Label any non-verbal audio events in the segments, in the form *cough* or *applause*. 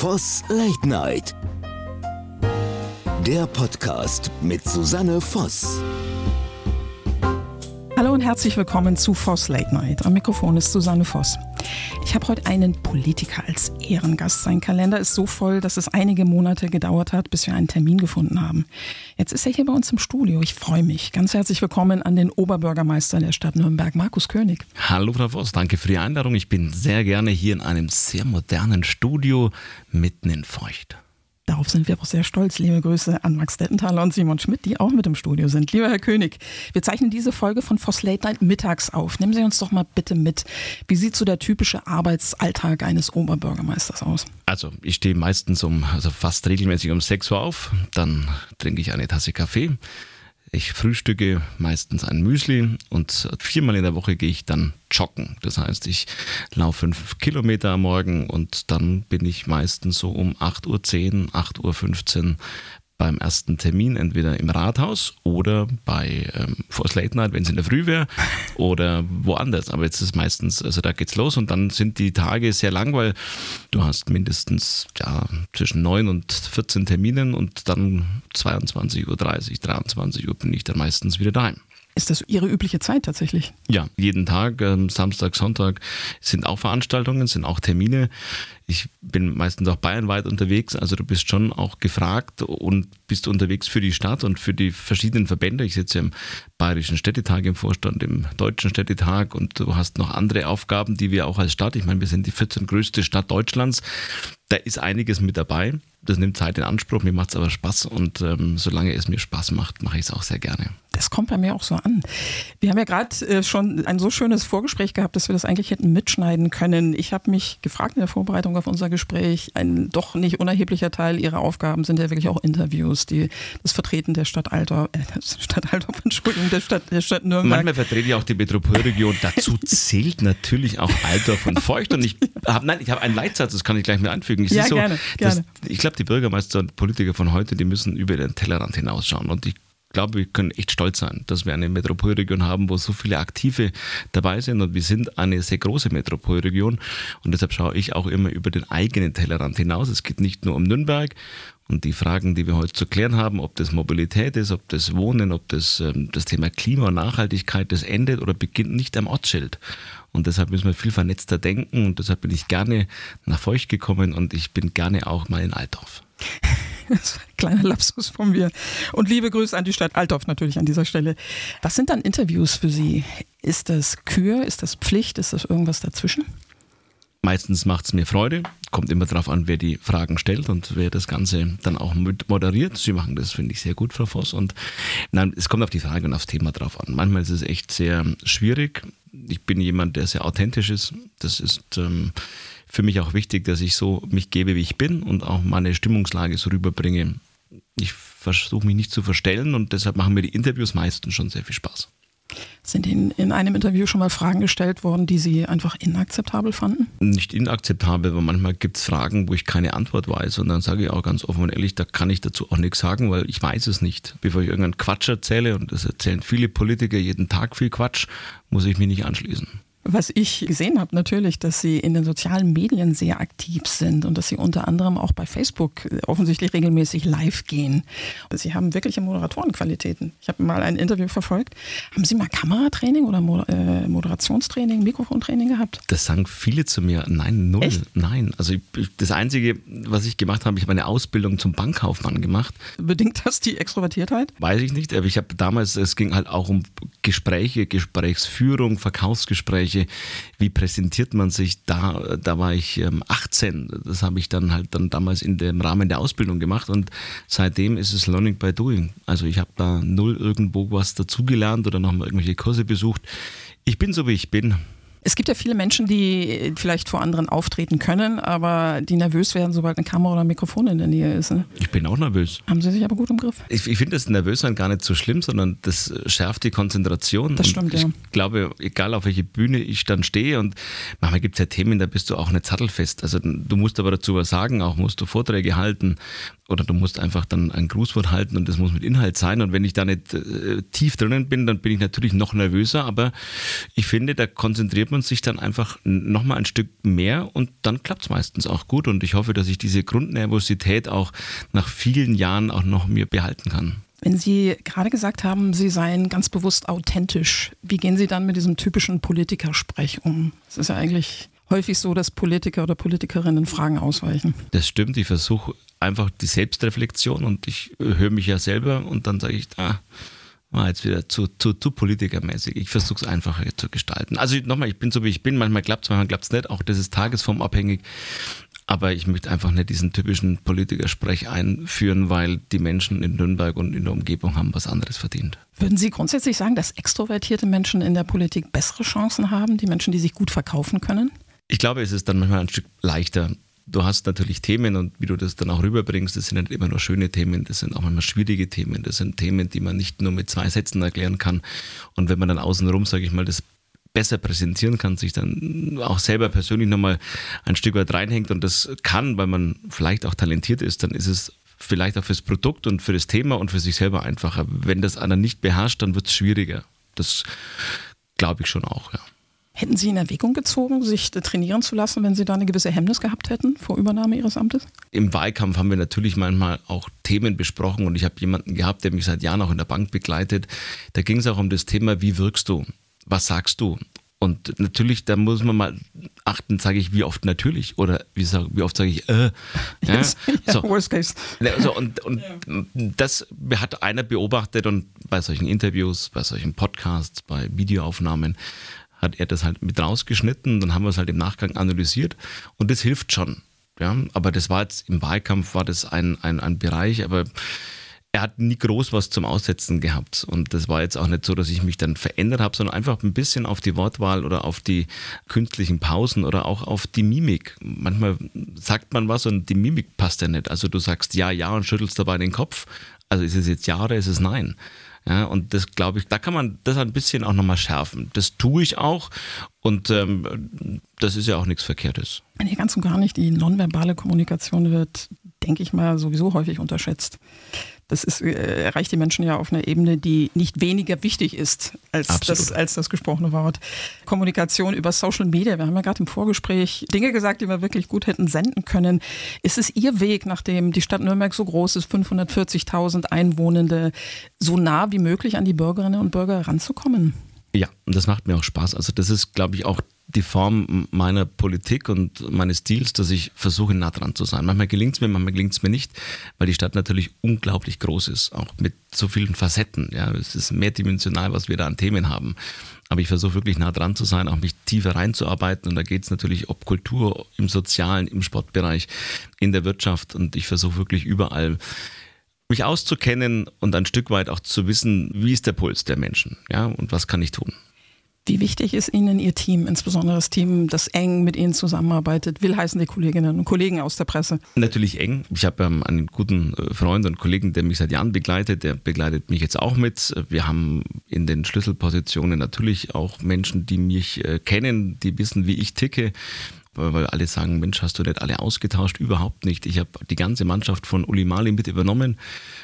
Voss Late Night. Der Podcast mit Susanne Voss. Hallo und herzlich willkommen zu Voss Late Night. Am Mikrofon ist Susanne Voss. Ich habe heute einen Politiker als Ehrengast. Sein Kalender ist so voll, dass es einige Monate gedauert hat, bis wir einen Termin gefunden haben. Jetzt ist er hier bei uns im Studio. Ich freue mich. Ganz herzlich willkommen an den Oberbürgermeister der Stadt Nürnberg, Markus König. Hallo Frau Voss, danke für die Einladung. Ich bin sehr gerne hier in einem sehr modernen Studio mitten in Feucht. Darauf sind wir auch sehr stolz. Liebe Grüße an Max Dettenthaler und Simon Schmidt, die auch mit im Studio sind. Lieber Herr König, wir zeichnen diese Folge von Voss Late Night mittags auf. Nehmen Sie uns doch mal bitte mit. Wie sieht so der typische Arbeitsalltag eines Oberbürgermeisters aus? Also ich stehe meistens um, also fast regelmäßig um 6 Uhr auf. Dann trinke ich eine Tasse Kaffee. Ich frühstücke meistens ein Müsli und viermal in der Woche gehe ich dann joggen. Das heißt, ich laufe fünf Kilometer am Morgen und dann bin ich meistens so um 8.10 Uhr, 8.15 Uhr beim ersten Termin, entweder im Rathaus oder bei ähm, Force Late Night, wenn es in der Früh wäre, *laughs* oder woanders. Aber jetzt ist meistens, also da geht's los und dann sind die Tage sehr lang, weil du hast mindestens ja, zwischen 9 und 14 Terminen und dann 22.30 Uhr, 23 Uhr bin ich dann meistens wieder daheim. Ist das Ihre übliche Zeit tatsächlich? Ja, jeden Tag, ähm, Samstag, Sonntag sind auch Veranstaltungen, sind auch Termine. Ich bin meistens auch bayernweit unterwegs, also du bist schon auch gefragt und bist unterwegs für die Stadt und für die verschiedenen Verbände. Ich sitze im Bayerischen Städtetag im Vorstand, im Deutschen Städtetag und du hast noch andere Aufgaben, die wir auch als Stadt, ich meine, wir sind die 14 größte Stadt Deutschlands, da ist einiges mit dabei. Das nimmt Zeit in Anspruch, mir macht es aber Spaß und ähm, solange es mir Spaß macht, mache ich es auch sehr gerne. Das kommt bei mir auch so an. Wir haben ja gerade äh, schon ein so schönes Vorgespräch gehabt, dass wir das eigentlich hätten mitschneiden können. Ich habe mich gefragt in der Vorbereitung auf unser Gespräch, ein doch nicht unerheblicher Teil Ihrer Aufgaben sind ja wirklich auch Interviews, die das Vertreten der Stadt Altdorf, äh, Stadt Altdorf, *laughs* Entschuldigung, der Stadt, der Stadt Nürnberg. Manchmal vertrete ich auch die Metropolregion. Dazu zählt natürlich auch Altdorf und Feucht. Und ich habe, nein, ich habe einen Leitsatz, das kann ich gleich mit anfügen. Es ja, so, gerne, gerne. ich glaube, die Bürgermeister und Politiker von heute, die müssen über den Tellerrand hinausschauen. Und ich glaube, wir können echt stolz sein, dass wir eine Metropolregion haben, wo so viele Aktive dabei sind. Und wir sind eine sehr große Metropolregion. Und deshalb schaue ich auch immer über den eigenen Tellerrand hinaus. Es geht nicht nur um Nürnberg und die Fragen, die wir heute zu klären haben, ob das Mobilität ist, ob das Wohnen, ob das ähm, das Thema Klima und Nachhaltigkeit, das endet oder beginnt nicht am Ortsschild. Und deshalb müssen wir viel vernetzter denken und deshalb bin ich gerne nach Feucht gekommen und ich bin gerne auch mal in Altdorf. *laughs* *laughs* Kleiner Lapsus von mir. Und liebe Grüße an die Stadt Altdorf natürlich an dieser Stelle. Was sind dann Interviews für Sie? Ist das Kür? Ist das Pflicht? Ist das irgendwas dazwischen? Meistens macht es mir Freude. Kommt immer darauf an, wer die Fragen stellt und wer das Ganze dann auch mit moderiert. Sie machen das, finde ich, sehr gut, Frau Voss. Und nein, es kommt auf die Frage und aufs Thema drauf an. Manchmal ist es echt sehr schwierig. Ich bin jemand, der sehr authentisch ist. Das ist ähm, für mich auch wichtig, dass ich so mich gebe, wie ich bin und auch meine Stimmungslage so rüberbringe. Ich versuche mich nicht zu verstellen und deshalb machen mir die Interviews meistens schon sehr viel Spaß. Sind Ihnen in einem Interview schon mal Fragen gestellt worden, die Sie einfach inakzeptabel fanden? Nicht inakzeptabel, aber manchmal gibt es Fragen, wo ich keine Antwort weiß. Und dann sage ich auch ganz offen und ehrlich, da kann ich dazu auch nichts sagen, weil ich weiß es nicht. Bevor ich irgendeinen Quatsch erzähle, und das erzählen viele Politiker jeden Tag viel Quatsch, muss ich mich nicht anschließen. Was ich gesehen habe, natürlich, dass Sie in den sozialen Medien sehr aktiv sind und dass Sie unter anderem auch bei Facebook offensichtlich regelmäßig live gehen. Sie haben wirkliche Moderatorenqualitäten. Ich habe mal ein Interview verfolgt. Haben Sie mal Kameratraining oder äh, Moderationstraining, Mikrofontraining gehabt? Das sagen viele zu mir. Nein, null. Echt? Nein. Also das Einzige, was ich gemacht habe, ich habe eine Ausbildung zum Bankkaufmann gemacht. Bedingt das die Extrovertiertheit? Weiß ich nicht, aber ich habe damals, es ging halt auch um Gespräche, Gesprächsführung, Verkaufsgespräche Gespräche, wie präsentiert man sich da? Da war ich 18. Ähm, das habe ich dann halt dann damals in dem Rahmen der Ausbildung gemacht und seitdem ist es Learning by Doing. Also ich habe da null irgendwo was dazugelernt oder nochmal irgendwelche Kurse besucht. Ich bin so wie ich bin. Es gibt ja viele Menschen, die vielleicht vor anderen auftreten können, aber die nervös werden, sobald eine Kamera oder ein Mikrofon in der Nähe ist. Ne? Ich bin auch nervös. Haben Sie sich aber gut im Griff? Ich, ich finde das Nervössein gar nicht so schlimm, sondern das schärft die Konzentration. Das stimmt, ich ja. Ich glaube, egal auf welche Bühne ich dann stehe und manchmal gibt es ja Themen, da bist du auch nicht sattelfest. Also du musst aber dazu was sagen, auch musst du Vorträge halten oder du musst einfach dann ein Grußwort halten und das muss mit Inhalt sein. Und wenn ich da nicht äh, tief drinnen bin, dann bin ich natürlich noch nervöser. Aber ich finde, da konzentriert man sich dann einfach nochmal ein Stück mehr und dann klappt es meistens auch gut. Und ich hoffe, dass ich diese Grundnervosität auch nach vielen Jahren auch noch mir behalten kann. Wenn Sie gerade gesagt haben, Sie seien ganz bewusst authentisch, wie gehen Sie dann mit diesem typischen Politikersprech um? Es ist ja eigentlich häufig so, dass Politiker oder Politikerinnen Fragen ausweichen. Das stimmt. Ich versuche einfach die Selbstreflexion und ich höre mich ja selber und dann sage ich, ah, war jetzt wieder zu, zu, zu politikermäßig. Ich versuche es einfacher zu gestalten. Also nochmal, ich bin so wie ich bin. Manchmal klappt es, manchmal klappt es nicht. Auch das ist tagesformabhängig. Aber ich möchte einfach nicht diesen typischen Politikersprech einführen, weil die Menschen in Nürnberg und in der Umgebung haben was anderes verdient. Würden Sie grundsätzlich sagen, dass extrovertierte Menschen in der Politik bessere Chancen haben, die Menschen, die sich gut verkaufen können? Ich glaube, es ist dann manchmal ein Stück leichter. Du hast natürlich Themen und wie du das dann auch rüberbringst, das sind nicht immer nur schöne Themen, das sind auch manchmal schwierige Themen. Das sind Themen, die man nicht nur mit zwei Sätzen erklären kann. Und wenn man dann außenrum, sage ich mal, das besser präsentieren kann, sich dann auch selber persönlich nochmal ein Stück weit reinhängt und das kann, weil man vielleicht auch talentiert ist, dann ist es vielleicht auch fürs Produkt und für das Thema und für sich selber einfacher. Wenn das einer nicht beherrscht, dann wird es schwieriger. Das glaube ich schon auch, ja. Hätten Sie in Erwägung gezogen, sich trainieren zu lassen, wenn Sie da eine gewisse Hemmnis gehabt hätten vor Übernahme Ihres Amtes? Im Wahlkampf haben wir natürlich manchmal auch Themen besprochen und ich habe jemanden gehabt, der mich seit Jahren auch in der Bank begleitet. Da ging es auch um das Thema, wie wirkst du? was sagst du? Und natürlich, da muss man mal achten, sage ich, wie oft natürlich oder wie, sag, wie oft sage ich, äh. *laughs* Ja, yes. ja, so. worst case. So, und und ja. das hat einer beobachtet und bei solchen Interviews, bei solchen Podcasts, bei Videoaufnahmen hat er das halt mit rausgeschnitten, dann haben wir es halt im Nachgang analysiert und das hilft schon. Ja, aber das war jetzt im Wahlkampf war das ein, ein, ein Bereich, aber er hat nie groß was zum Aussetzen gehabt. Und das war jetzt auch nicht so, dass ich mich dann verändert habe, sondern einfach ein bisschen auf die Wortwahl oder auf die künstlichen Pausen oder auch auf die Mimik. Manchmal sagt man was und die Mimik passt ja nicht. Also du sagst ja, ja und schüttelst dabei den Kopf. Also ist es jetzt ja oder ist es nein? Ja, und das glaube ich, da kann man das ein bisschen auch nochmal schärfen. Das tue ich auch und ähm, das ist ja auch nichts Verkehrtes. Nee, ganz und gar nicht. Die nonverbale Kommunikation wird, denke ich mal, sowieso häufig unterschätzt das ist, äh, erreicht die Menschen ja auf einer Ebene, die nicht weniger wichtig ist als das, als das gesprochene Wort. Kommunikation über Social Media. Wir haben ja gerade im Vorgespräch Dinge gesagt, die wir wirklich gut hätten senden können. Ist es Ihr Weg, nachdem die Stadt Nürnberg so groß ist, 540.000 Einwohnende, so nah wie möglich an die Bürgerinnen und Bürger ranzukommen? Ja, und das macht mir auch Spaß. Also das ist, glaube ich, auch die Form meiner Politik und meines Stils, dass ich versuche, nah dran zu sein. Manchmal gelingt es mir, manchmal gelingt es mir nicht, weil die Stadt natürlich unglaublich groß ist, auch mit so vielen Facetten. Ja, es ist mehrdimensional, was wir da an Themen haben. Aber ich versuche wirklich nah dran zu sein, auch mich tiefer reinzuarbeiten. Und da geht es natürlich ob Kultur, im Sozialen, im Sportbereich, in der Wirtschaft. Und ich versuche wirklich überall mich auszukennen und ein Stück weit auch zu wissen, wie ist der Puls der Menschen, ja, und was kann ich tun. Wie wichtig ist Ihnen Ihr Team, insbesondere das Team, das eng mit Ihnen zusammenarbeitet? Will heißen die Kolleginnen und Kollegen aus der Presse? Natürlich eng. Ich habe ähm, einen guten äh, Freund und Kollegen, der mich seit Jahren begleitet. Der begleitet mich jetzt auch mit. Wir haben in den Schlüsselpositionen natürlich auch Menschen, die mich äh, kennen, die wissen, wie ich ticke weil alle sagen, Mensch, hast du nicht alle ausgetauscht? Überhaupt nicht. Ich habe die ganze Mannschaft von Uli Mali mit übernommen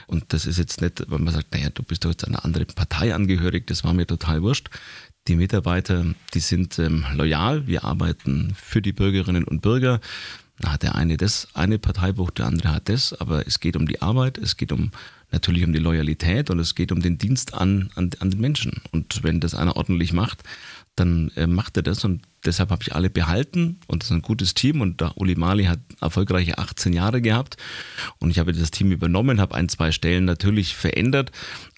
und das ist jetzt nicht, weil man sagt, naja, du bist doch jetzt einer anderen Partei angehörig, das war mir total wurscht. Die Mitarbeiter, die sind ähm, loyal, wir arbeiten für die Bürgerinnen und Bürger. Da hat der eine das eine Parteibuch, der andere hat das, aber es geht um die Arbeit, es geht um natürlich um die Loyalität und es geht um den Dienst an, an, an den Menschen. Und wenn das einer ordentlich macht, dann äh, macht er das. Und deshalb habe ich alle behalten. Und das ist ein gutes Team. Und der Uli Mali hat erfolgreiche 18 Jahre gehabt. Und ich habe das Team übernommen, habe ein, zwei Stellen natürlich verändert,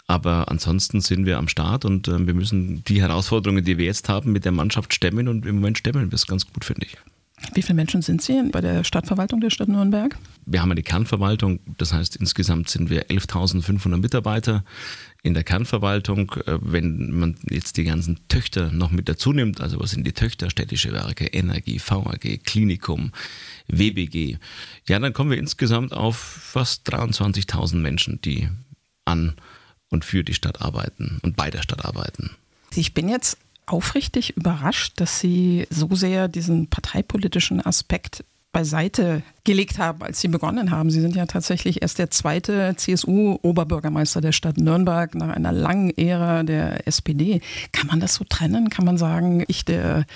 aber ansonsten sind wir am Start und äh, wir müssen die Herausforderungen, die wir jetzt haben, mit der Mannschaft stemmen und im Moment stemmen wir es ganz gut, finde ich. Wie viele Menschen sind Sie bei der Stadtverwaltung der Stadt Nürnberg? Wir haben eine Kernverwaltung, das heißt insgesamt sind wir 11.500 Mitarbeiter in der Kernverwaltung. Äh, wenn man jetzt die ganzen Töchter noch mit dazu nimmt, also was sind die Töchter, städtische Werke, Energie, VAG, Klinikum, WBG, ja, dann kommen wir insgesamt auf fast 23.000 Menschen, die an und für die Stadt arbeiten und bei der Stadt arbeiten. Ich bin jetzt aufrichtig überrascht, dass Sie so sehr diesen parteipolitischen Aspekt beiseite gelegt haben, als Sie begonnen haben. Sie sind ja tatsächlich erst der zweite CSU-Oberbürgermeister der Stadt Nürnberg nach einer langen Ära der SPD. Kann man das so trennen? Kann man sagen, ich, der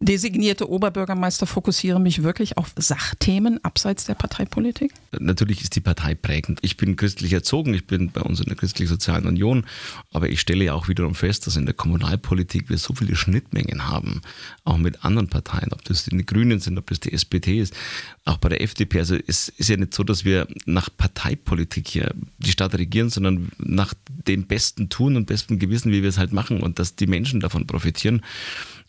designierte Oberbürgermeister fokussiere mich wirklich auf Sachthemen abseits der Parteipolitik? Natürlich ist die Partei prägend. Ich bin christlich erzogen, ich bin bei uns in der Christlich-Sozialen Union, aber ich stelle ja auch wiederum fest, dass in der Kommunalpolitik wir so viele Schnittmengen haben, auch mit anderen Parteien, ob das die Grünen sind, ob das die SPD ist, auch bei der FDP. Also es ist ja nicht so, dass wir nach Parteipolitik hier die Stadt regieren, sondern nach dem besten Tun und besten Gewissen, wie wir es halt machen und dass die Menschen davon profitieren.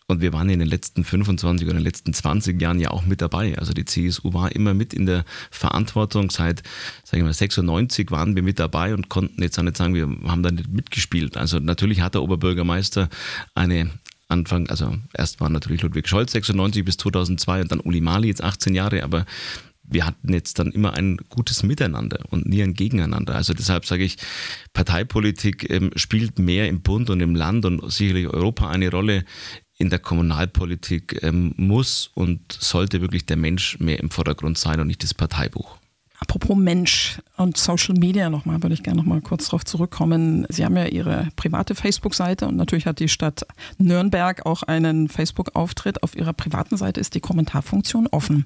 Und wir waren in den letzten 25 oder in den letzten 20 Jahren ja auch mit dabei. Also die CSU war immer mit in der Verantwortung. Seit, sagen wir mal, 96 waren wir mit dabei und konnten jetzt auch nicht sagen, wir haben da nicht mitgespielt. Also natürlich hat der Oberbürgermeister eine Anfang, also erst war natürlich Ludwig Scholz 96 bis 2002 und dann Uli Mali jetzt 18 Jahre, aber wir hatten jetzt dann immer ein gutes Miteinander und nie ein Gegeneinander. Also deshalb sage ich, Parteipolitik ähm, spielt mehr im Bund und im Land und sicherlich Europa eine Rolle in der Kommunalpolitik ähm, muss und sollte wirklich der Mensch mehr im Vordergrund sein und nicht das Parteibuch. Apropos Mensch und Social Media nochmal, würde ich gerne nochmal kurz darauf zurückkommen. Sie haben ja Ihre private Facebook-Seite und natürlich hat die Stadt Nürnberg auch einen Facebook-Auftritt. Auf Ihrer privaten Seite ist die Kommentarfunktion offen.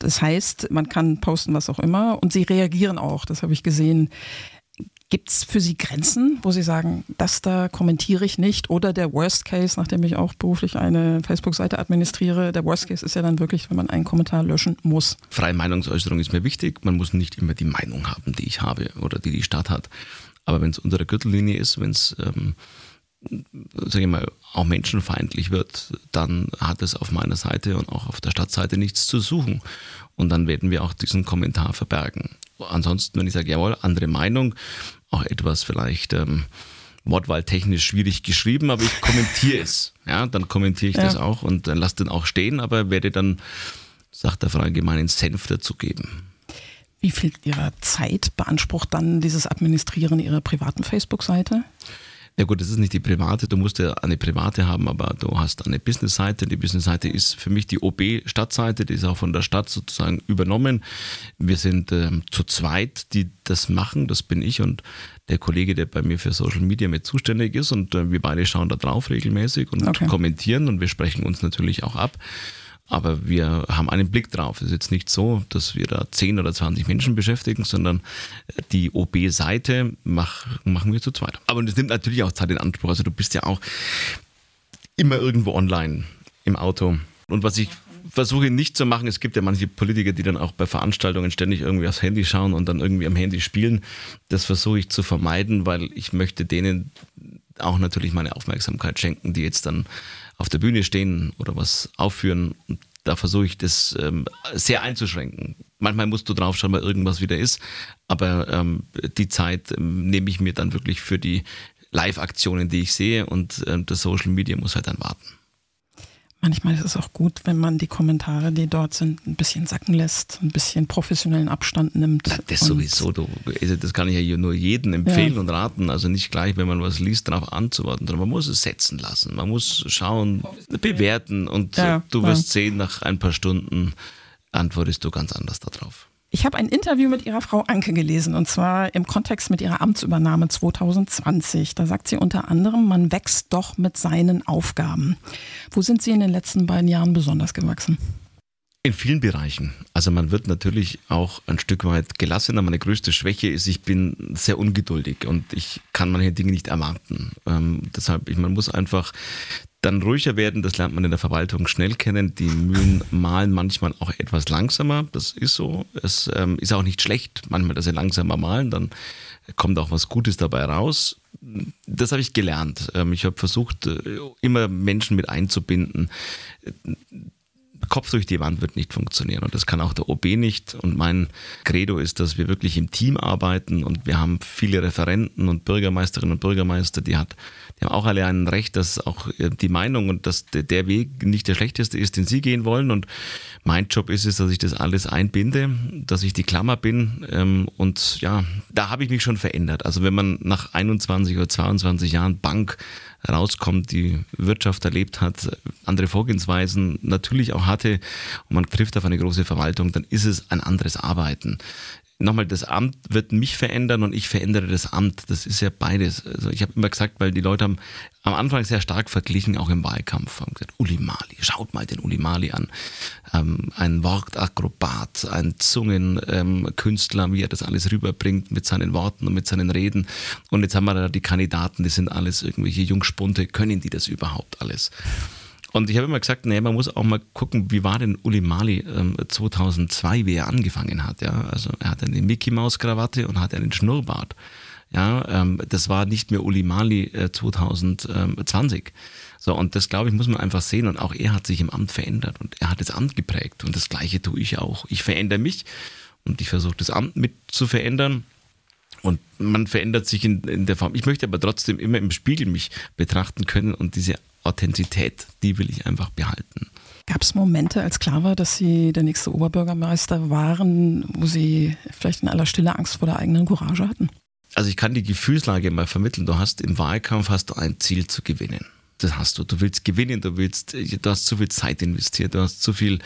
Das heißt, man kann posten, was auch immer und Sie reagieren auch, das habe ich gesehen. Gibt es für Sie Grenzen, wo Sie sagen, das da kommentiere ich nicht? Oder der Worst Case, nachdem ich auch beruflich eine Facebook-Seite administriere, der Worst Case ist ja dann wirklich, wenn man einen Kommentar löschen muss. Freie Meinungsäußerung ist mir wichtig. Man muss nicht immer die Meinung haben, die ich habe oder die die Stadt hat. Aber wenn es unter der Gürtellinie ist, wenn es, ähm, sage ich mal, auch menschenfeindlich wird, dann hat es auf meiner Seite und auch auf der Stadtseite nichts zu suchen. Und dann werden wir auch diesen Kommentar verbergen. Ansonsten, wenn ich sage, jawohl, andere Meinung, auch etwas vielleicht ähm, wortwahltechnisch schwierig geschrieben, aber ich kommentiere es. *laughs* Ja, dann kommentiere ich ja. das auch und dann lasse den auch stehen, aber werde dann, sagt der Frau gemeinen Senf dazugeben. Wie viel Ihrer Zeit beansprucht dann dieses Administrieren Ihrer privaten Facebook-Seite? Ja gut, das ist nicht die private, du musst ja eine private haben, aber du hast eine Business-Seite. Die Business-Seite ist für mich die OB-Stadtseite, die ist auch von der Stadt sozusagen übernommen. Wir sind ähm, zu zweit, die das machen, das bin ich und der Kollege, der bei mir für Social Media mit zuständig ist und äh, wir beide schauen da drauf regelmäßig und okay. kommentieren und wir sprechen uns natürlich auch ab. Aber wir haben einen Blick drauf. Es ist jetzt nicht so, dass wir da 10 oder 20 Menschen beschäftigen, sondern äh, die OB-Seite mach, machen wir zu zweit. Aber das nimmt natürlich auch Zeit in Anspruch. Also du bist ja auch immer irgendwo online im Auto. Und was ich versuche nicht zu machen, es gibt ja manche Politiker, die dann auch bei Veranstaltungen ständig irgendwie aufs Handy schauen und dann irgendwie am Handy spielen. Das versuche ich zu vermeiden, weil ich möchte denen auch natürlich meine Aufmerksamkeit schenken, die jetzt dann auf der Bühne stehen oder was aufführen. Und da versuche ich das ähm, sehr einzuschränken. Manchmal musst du drauf schauen, weil irgendwas wieder ist, aber ähm, die Zeit ähm, nehme ich mir dann wirklich für die Live-Aktionen, die ich sehe und ähm, das Social Media muss halt dann warten. Manchmal ist es auch gut, wenn man die Kommentare, die dort sind, ein bisschen sacken lässt, ein bisschen professionellen Abstand nimmt. Na, das sowieso, du, also das kann ich ja nur jedem empfehlen ja. und raten. Also nicht gleich, wenn man was liest, darauf anzuwarten, sondern man muss es setzen lassen. Man muss schauen, bewerten und ja, du wirst ja. sehen, nach ein paar Stunden antwortest du ganz anders darauf. Ich habe ein Interview mit Ihrer Frau Anke gelesen und zwar im Kontext mit ihrer Amtsübernahme 2020. Da sagt sie unter anderem, man wächst doch mit seinen Aufgaben. Wo sind Sie in den letzten beiden Jahren besonders gewachsen? In vielen Bereichen. Also man wird natürlich auch ein Stück weit gelassener. Meine größte Schwäche ist, ich bin sehr ungeduldig und ich kann manche Dinge nicht erwarten. Ähm, deshalb, ich, man muss einfach dann ruhiger werden, das lernt man in der Verwaltung schnell kennen. Die Mühlen malen manchmal auch etwas langsamer, das ist so. Es ähm, ist auch nicht schlecht, manchmal, dass sie langsamer malen, dann kommt auch was Gutes dabei raus. Das habe ich gelernt. Ähm, ich habe versucht, äh, immer Menschen mit einzubinden. Kopf durch die Wand wird nicht funktionieren und das kann auch der OB nicht. Und mein Credo ist, dass wir wirklich im Team arbeiten und wir haben viele Referenten und Bürgermeisterinnen und Bürgermeister, die, hat, haben auch alle ein Recht, dass auch äh, die Meinung und dass der Weg nicht der schlechteste ist, den sie gehen wollen. Und mein Job ist es, dass ich das alles einbinde, dass ich die Klammer bin. Ähm, und ja, da habe ich mich schon verändert. Also wenn man nach 21 oder 22 Jahren Bank rauskommt, die Wirtschaft erlebt hat, andere Vorgehensweisen natürlich auch hat, Krawatte und man trifft auf eine große Verwaltung, dann ist es ein anderes Arbeiten nochmal, das Amt wird mich verändern und ich verändere das Amt. Das ist ja beides. Also ich habe immer gesagt, weil die Leute haben am Anfang sehr stark verglichen, auch im Wahlkampf, haben gesagt, Uli Mali, schaut mal den Uli Mali an. Ähm, ein Wortakrobat, ein Zungenkünstler, ähm, wie er das alles rüberbringt mit seinen Worten und mit seinen Reden. Und jetzt haben wir da die Kandidaten, die sind alles irgendwelche Jungspunte, können die das überhaupt alles? Und ich habe immer gesagt, nee, man muss auch mal gucken, wie war denn Uli Mali ähm, 2002, wie er angefangen hat. Ja? Also er hatte eine Mickey-Maus-Krawatte und hatte einen Schnurrbart. Ja, ähm, das war nicht mehr Uli Mali äh, 2020. So, und das, glaube ich, muss man einfach sehen. Und auch er hat sich im Amt verändert und er hat das Amt geprägt. Und das Gleiche tue ich auch. Ich verändere mich und ich versuche das Amt mit zu verändern. Und man verändert sich in, in der Form. Ich möchte aber trotzdem immer im Spiegel mich betrachten können und diese Authentizität, die will ich einfach behalten. Gab es Momente, als klar war, dass Sie der nächste Oberbürgermeister waren, wo Sie vielleicht in aller Stille Angst vor der eigenen Courage hatten? Also ich kann die Gefühlslage mal vermitteln. Du hast im Wahlkampf hast du ein Ziel zu gewinnen. Das hast du. Du willst gewinnen, du willst, du hast zu viel Zeit investiert, du hast zu viel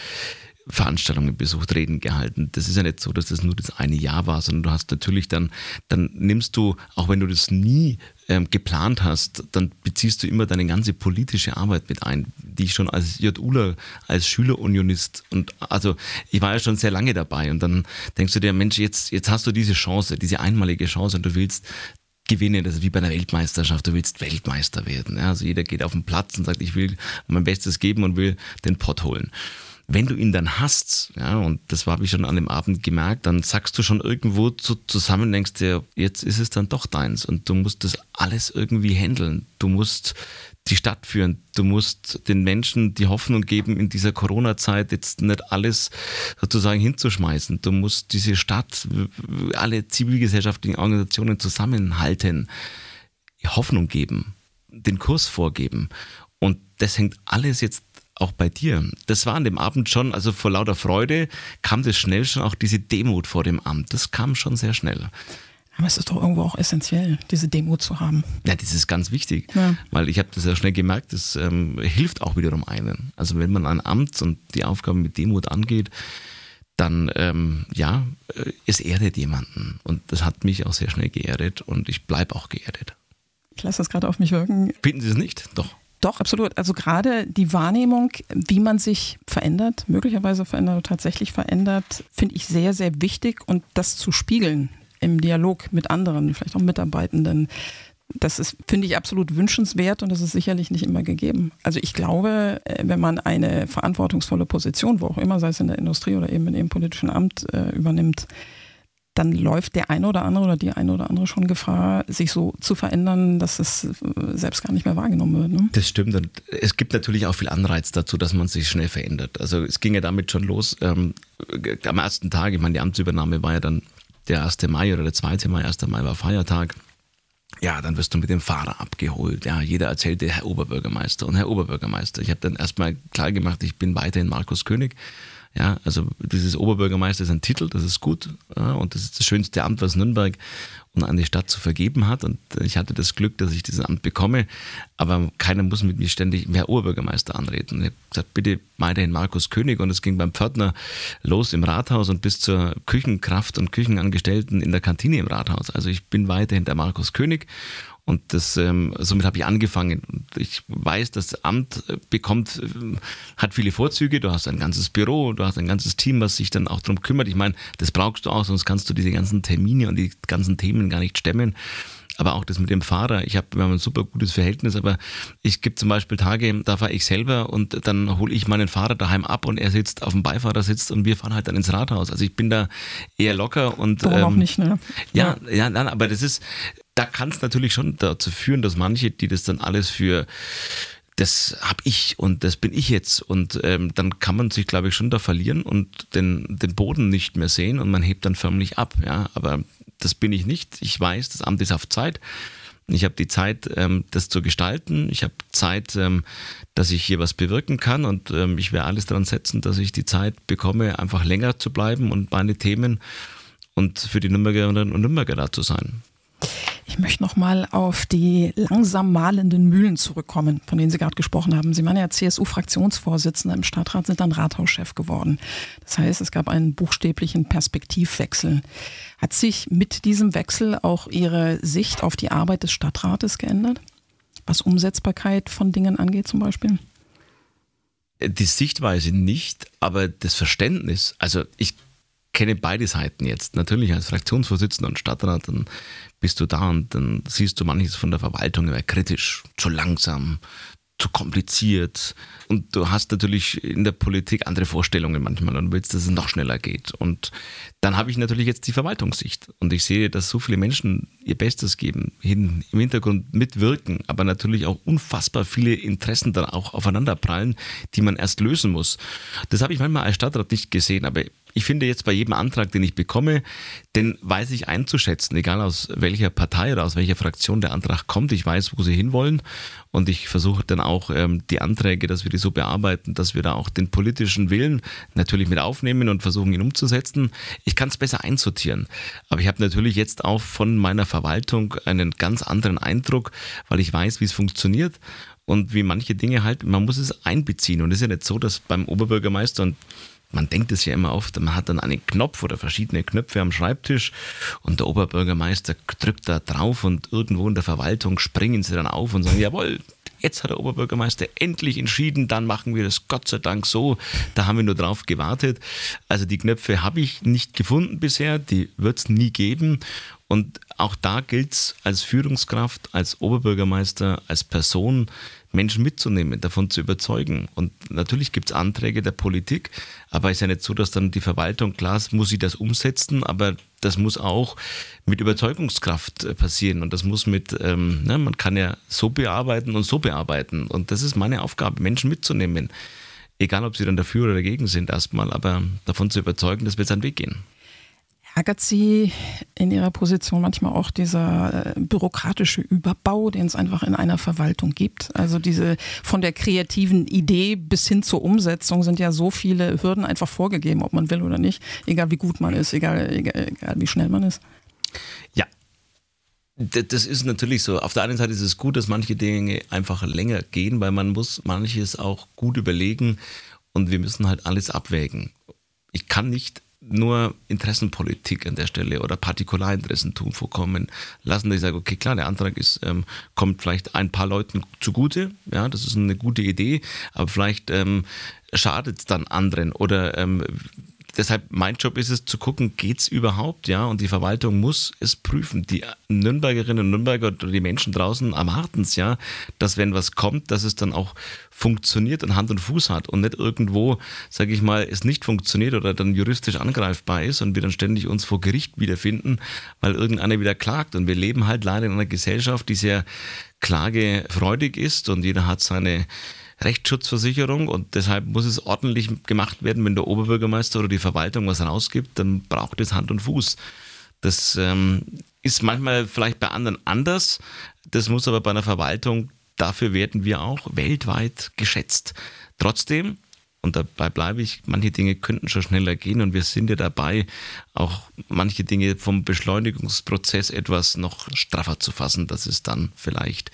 Veranstaltungen besucht, Reden gehalten. Das ist ja nicht so, dass das nur das eine Jahr war, sondern du hast natürlich dann, dann nimmst du, auch wenn du das nie ähm, geplant hast, dann beziehst du immer deine ganze politische Arbeit mit ein, die ich schon als JUler, als Schülerunionist und also ich war ja schon sehr lange dabei und dann denkst du dir, Mensch, jetzt, jetzt hast du diese Chance, diese einmalige Chance und du willst gewinnen. Das ist wie bei einer Weltmeisterschaft. Du willst Weltmeister werden. Also jeder geht auf den Platz und sagt, ich will mein Bestes geben und will den Pott holen wenn du ihn dann hast, ja, und das habe ich schon an dem Abend gemerkt, dann sagst du schon irgendwo zu, zusammen, denkst dir, jetzt ist es dann doch deins und du musst das alles irgendwie handeln. Du musst die Stadt führen. Du musst den Menschen die Hoffnung geben, in dieser Corona-Zeit jetzt nicht alles sozusagen hinzuschmeißen. Du musst diese Stadt, alle zivilgesellschaftlichen Organisationen zusammenhalten, Hoffnung geben, den Kurs vorgeben. Und das hängt alles jetzt auch bei dir. Das war an dem Abend schon, also vor lauter Freude kam das schnell schon auch diese Demut vor dem Amt. Das kam schon sehr schnell. Aber es ist doch irgendwo auch essentiell, diese Demut zu haben. Ja, das ist ganz wichtig, ja. weil ich habe das ja schnell gemerkt, das ähm, hilft auch wiederum einen. Also wenn man ein Amt und die Aufgaben mit Demut angeht, dann ähm, ja, äh, es erdet jemanden. Und das hat mich auch sehr schnell geerdet und ich bleibe auch geerdet. Ich lasse das gerade auf mich wirken. Finden Sie es nicht? Doch. Doch, absolut. Also gerade die Wahrnehmung, wie man sich verändert, möglicherweise verändert oder tatsächlich verändert, finde ich sehr, sehr wichtig und das zu spiegeln im Dialog mit anderen, vielleicht auch Mitarbeitenden. Das ist, finde ich, absolut wünschenswert und das ist sicherlich nicht immer gegeben. Also ich glaube, äh, wenn man eine verantwortungsvolle Position, wo auch immer, sei es in der Industrie oder eben in dem politischen Amt äh, übernimmt, dann läuft der eine oder andere oder die eine oder andere schon Gefahr, sich so zu verändern, dass es äh, selbst gar nicht mehr wahrgenommen wird. Ne? Das stimmt. Und es gibt natürlich auch viel Anreiz dazu, dass man sich schnell verändert. Also es ging ja damit schon los. Ähm, am ersten Tag, ich meine, die Amtsübernahme war ja dann der 1. Mai oder der 2. Mai, 1. Mai war Feiertag. Ja, dann wirst du mit dem Fahrer abgeholt. Ja, jeder erzählte Herr Oberbürgermeister und Herr Oberbürgermeister. Ich habe dann erstmal klar gemacht, ich bin weiterhin Markus König. Ja, also dieses Oberbürgermeister ist ein Titel, das ist gut. Ja, und das ist das schönste Amt, was Nürnberg und an die Stadt zu vergeben hat. Und ich hatte das Glück, dass ich dieses Amt bekomme. Aber keiner muss mit mir ständig mehr Oberbürgermeister anreden. Ich habe gesagt, bitte weiterhin Markus König. Und es ging beim Pförtner los im Rathaus und bis zur Küchenkraft und Küchenangestellten in der Kantine im Rathaus. Also ich bin weiterhin der Markus König. Und das, ähm, somit habe ich angefangen. Und ich weiß, das Amt äh, bekommt, äh, hat viele Vorzüge. Du hast ein ganzes Büro, du hast ein ganzes Team, was sich dann auch darum kümmert. Ich meine, das brauchst du auch, sonst kannst du diese ganzen Termine und die ganzen Themen gar nicht stemmen aber auch das mit dem Fahrer. Ich habe wir haben ein super gutes Verhältnis, aber ich gibt zum Beispiel Tage, da fahre ich selber und dann hole ich meinen Fahrer daheim ab und er sitzt auf dem Beifahrersitz und wir fahren halt dann ins Rathaus. Also ich bin da eher locker und Warum ähm, auch nicht, ne? Ja, ja, ja, nein, aber das ist, da kann es natürlich schon dazu führen, dass manche, die das dann alles für das habe ich und das bin ich jetzt. Und ähm, dann kann man sich, glaube ich, schon da verlieren und den, den Boden nicht mehr sehen und man hebt dann förmlich ab. Ja, aber das bin ich nicht. Ich weiß, das Amt ist auf Zeit. Ich habe die Zeit, ähm, das zu gestalten. Ich habe Zeit, ähm, dass ich hier was bewirken kann und ähm, ich werde alles daran setzen, dass ich die Zeit bekomme, einfach länger zu bleiben und meine Themen und für die Nürnbergerinnen und Nürnberger da zu sein. Ich möchte noch mal auf die langsam malenden Mühlen zurückkommen, von denen Sie gerade gesprochen haben. Sie waren ja CSU-Fraktionsvorsitzender im Stadtrat, sind dann Rathauschef geworden. Das heißt, es gab einen buchstäblichen Perspektivwechsel. Hat sich mit diesem Wechsel auch Ihre Sicht auf die Arbeit des Stadtrates geändert? Was Umsetzbarkeit von Dingen angeht zum Beispiel? Die Sichtweise nicht, aber das Verständnis. Also ich kenne beide Seiten jetzt. Natürlich als Fraktionsvorsitzender und Stadtrat, dann bist du da und dann siehst du manches von der Verwaltung immer kritisch, zu langsam, zu kompliziert. Und du hast natürlich in der Politik andere Vorstellungen manchmal und willst, dass es noch schneller geht. Und dann habe ich natürlich jetzt die Verwaltungssicht. Und ich sehe, dass so viele Menschen ihr Bestes geben, hin, im Hintergrund mitwirken, aber natürlich auch unfassbar viele Interessen dann auch aufeinanderprallen, die man erst lösen muss. Das habe ich manchmal als Stadtrat nicht gesehen, aber ich finde jetzt bei jedem Antrag, den ich bekomme, den weiß ich einzuschätzen, egal aus welcher Partei oder aus welcher Fraktion der Antrag kommt. Ich weiß, wo sie hinwollen und ich versuche dann auch ähm, die Anträge, dass wir die so bearbeiten, dass wir da auch den politischen Willen natürlich mit aufnehmen und versuchen, ihn umzusetzen. Ich kann es besser einsortieren. Aber ich habe natürlich jetzt auch von meiner Verwaltung einen ganz anderen Eindruck, weil ich weiß, wie es funktioniert und wie manche Dinge halt, man muss es einbeziehen. Und es ist ja nicht so, dass beim Oberbürgermeister und man denkt es ja immer oft, man hat dann einen Knopf oder verschiedene Knöpfe am Schreibtisch und der Oberbürgermeister drückt da drauf und irgendwo in der Verwaltung springen sie dann auf und sagen, jawohl, jetzt hat der Oberbürgermeister endlich entschieden, dann machen wir das Gott sei Dank so. Da haben wir nur drauf gewartet. Also die Knöpfe habe ich nicht gefunden bisher, die wird es nie geben. Und auch da gilt es als Führungskraft, als Oberbürgermeister, als Person, Menschen mitzunehmen, davon zu überzeugen. Und natürlich gibt es Anträge der Politik, aber es ist ja nicht so, dass dann die Verwaltung, klar, muss sie das umsetzen, aber das muss auch mit Überzeugungskraft äh, passieren und das muss mit, ähm, ne, man kann ja so bearbeiten und so bearbeiten. Und das ist meine Aufgabe, Menschen mitzunehmen. Egal, ob sie dann dafür oder dagegen sind, erstmal, aber davon zu überzeugen, dass wir seinen Weg gehen. Ärgert Sie in Ihrer Position manchmal auch dieser äh, bürokratische Überbau, den es einfach in einer Verwaltung gibt? Also diese von der kreativen Idee bis hin zur Umsetzung sind ja so viele Hürden einfach vorgegeben, ob man will oder nicht, egal wie gut man ist, egal, egal, egal wie schnell man ist. Ja, das ist natürlich so. Auf der einen Seite ist es gut, dass manche Dinge einfach länger gehen, weil man muss manches auch gut überlegen und wir müssen halt alles abwägen. Ich kann nicht nur Interessenpolitik an der Stelle oder Partikularinteressentum vorkommen lassen, dass ich sage, okay, klar, der Antrag ist, ähm, kommt vielleicht ein paar Leuten zugute, ja, das ist eine gute Idee, aber vielleicht ähm, schadet es dann anderen oder ähm, deshalb mein Job ist es zu gucken, geht es überhaupt, ja, und die Verwaltung muss es prüfen. Die Nürnbergerinnen und Nürnberger oder die Menschen draußen erwarten es ja, dass wenn was kommt, dass es dann auch funktioniert und Hand und Fuß hat und nicht irgendwo, sage ich mal, es nicht funktioniert oder dann juristisch angreifbar ist und wir dann ständig uns vor Gericht wiederfinden, weil irgendeiner wieder klagt. Und wir leben halt leider in einer Gesellschaft, die sehr klagefreudig ist und jeder hat seine Rechtsschutzversicherung und deshalb muss es ordentlich gemacht werden. Wenn der Oberbürgermeister oder die Verwaltung was rausgibt, dann braucht es Hand und Fuß. Das ähm, ist manchmal vielleicht bei anderen anders. Das muss aber bei einer Verwaltung, dafür werden wir auch weltweit geschätzt. Trotzdem, und dabei bleibe ich, manche Dinge könnten schon schneller gehen und wir sind ja dabei, auch manche Dinge vom Beschleunigungsprozess etwas noch straffer zu fassen, dass es dann vielleicht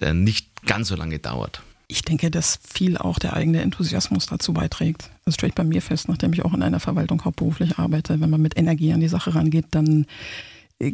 äh, nicht ganz so lange dauert. Ich denke, dass viel auch der eigene Enthusiasmus dazu beiträgt. Das stelle ich bei mir fest, nachdem ich auch in einer Verwaltung hauptberuflich arbeite. Wenn man mit Energie an die Sache rangeht, dann